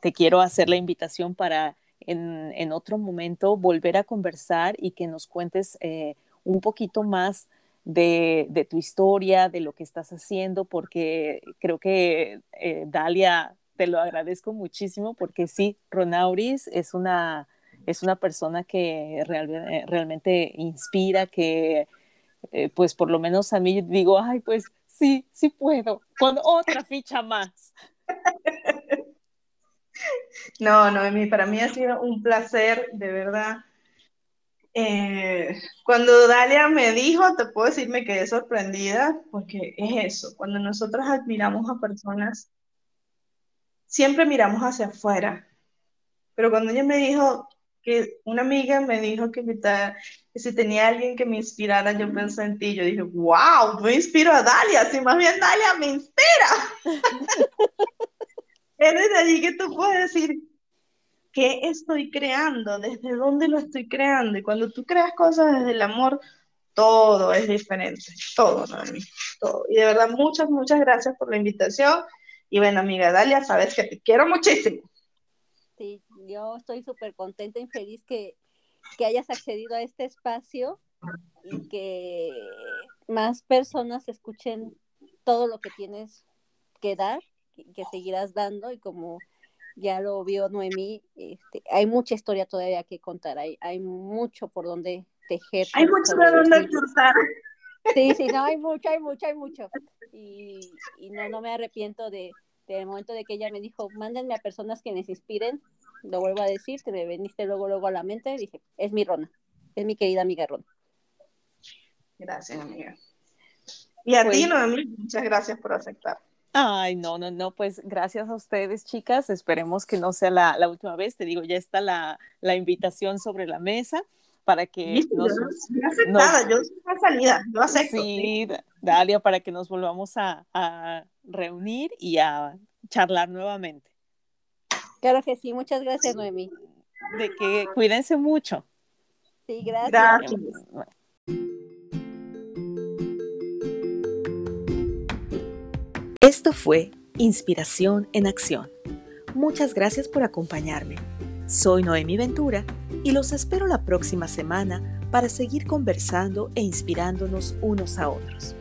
te quiero hacer la invitación para en, otro momento volver a conversar y que nos cuentes eh, un poquito más de, tu historia, de lo que estás haciendo, porque creo que eh, Dalia, te lo agradezco muchísimo, porque sí, Ronauris es una, es una persona que eh, realmente inspira, que eh, pues por lo menos a mí digo, ay, pues sí, sí puedo, con otra ficha más. No, no, para mí ha sido un placer, de verdad. Eh, cuando Dalia me dijo, te puedo decir, me quedé sorprendida, porque es eso, cuando nosotros admiramos a personas, siempre miramos hacia afuera, pero cuando ella me dijo que una amiga me dijo que, que si tenía alguien que me inspirara, yo pensé en ti, yo dije, wow, yo inspiro a Dalia, si más bien Dalia me inspira. es desde allí que tú puedes decir, ¿qué estoy creando? ¿Desde dónde lo estoy creando? Y cuando tú creas cosas desde el amor, todo es diferente, todo, ¿no? todo. Y de verdad, muchas, muchas gracias por la invitación. Y bueno, amiga Dalia, sabes que te quiero muchísimo. Sí, yo estoy súper contenta y feliz que, que hayas accedido a este espacio y que más personas escuchen todo lo que tienes que dar, que seguirás dando y como ya lo vio Noemí, este, hay mucha historia todavía que contar, hay, hay mucho por donde tejer. Hay mucho por donde contar. Sí, sí, no, hay mucho, hay mucho, hay mucho. Y, y no, no me arrepiento de, del momento de que ella me dijo, mándenme a personas que les inspiren, lo vuelvo a decir, te me veniste luego, luego a la mente, dije, es mi Rona, es mi querida amiga Rona. Gracias, amiga. Y a ti, Noemí, muchas gracias por aceptar. Ay, no, no, no, pues gracias a ustedes, chicas. Esperemos que no sea la, la última vez. Te digo, ya está la, la, invitación sobre la mesa para que nos, yo, nos, yo salida, yo acepto. Sí, Dalia, para que nos volvamos a, a, reunir y a charlar nuevamente. Claro que sí, muchas gracias, Noemí. De que cuídense mucho. Sí, gracias. Gracias. Esto fue Inspiración en Acción. Muchas gracias por acompañarme. Soy Noemi Ventura y los espero la próxima semana para seguir conversando e inspirándonos unos a otros.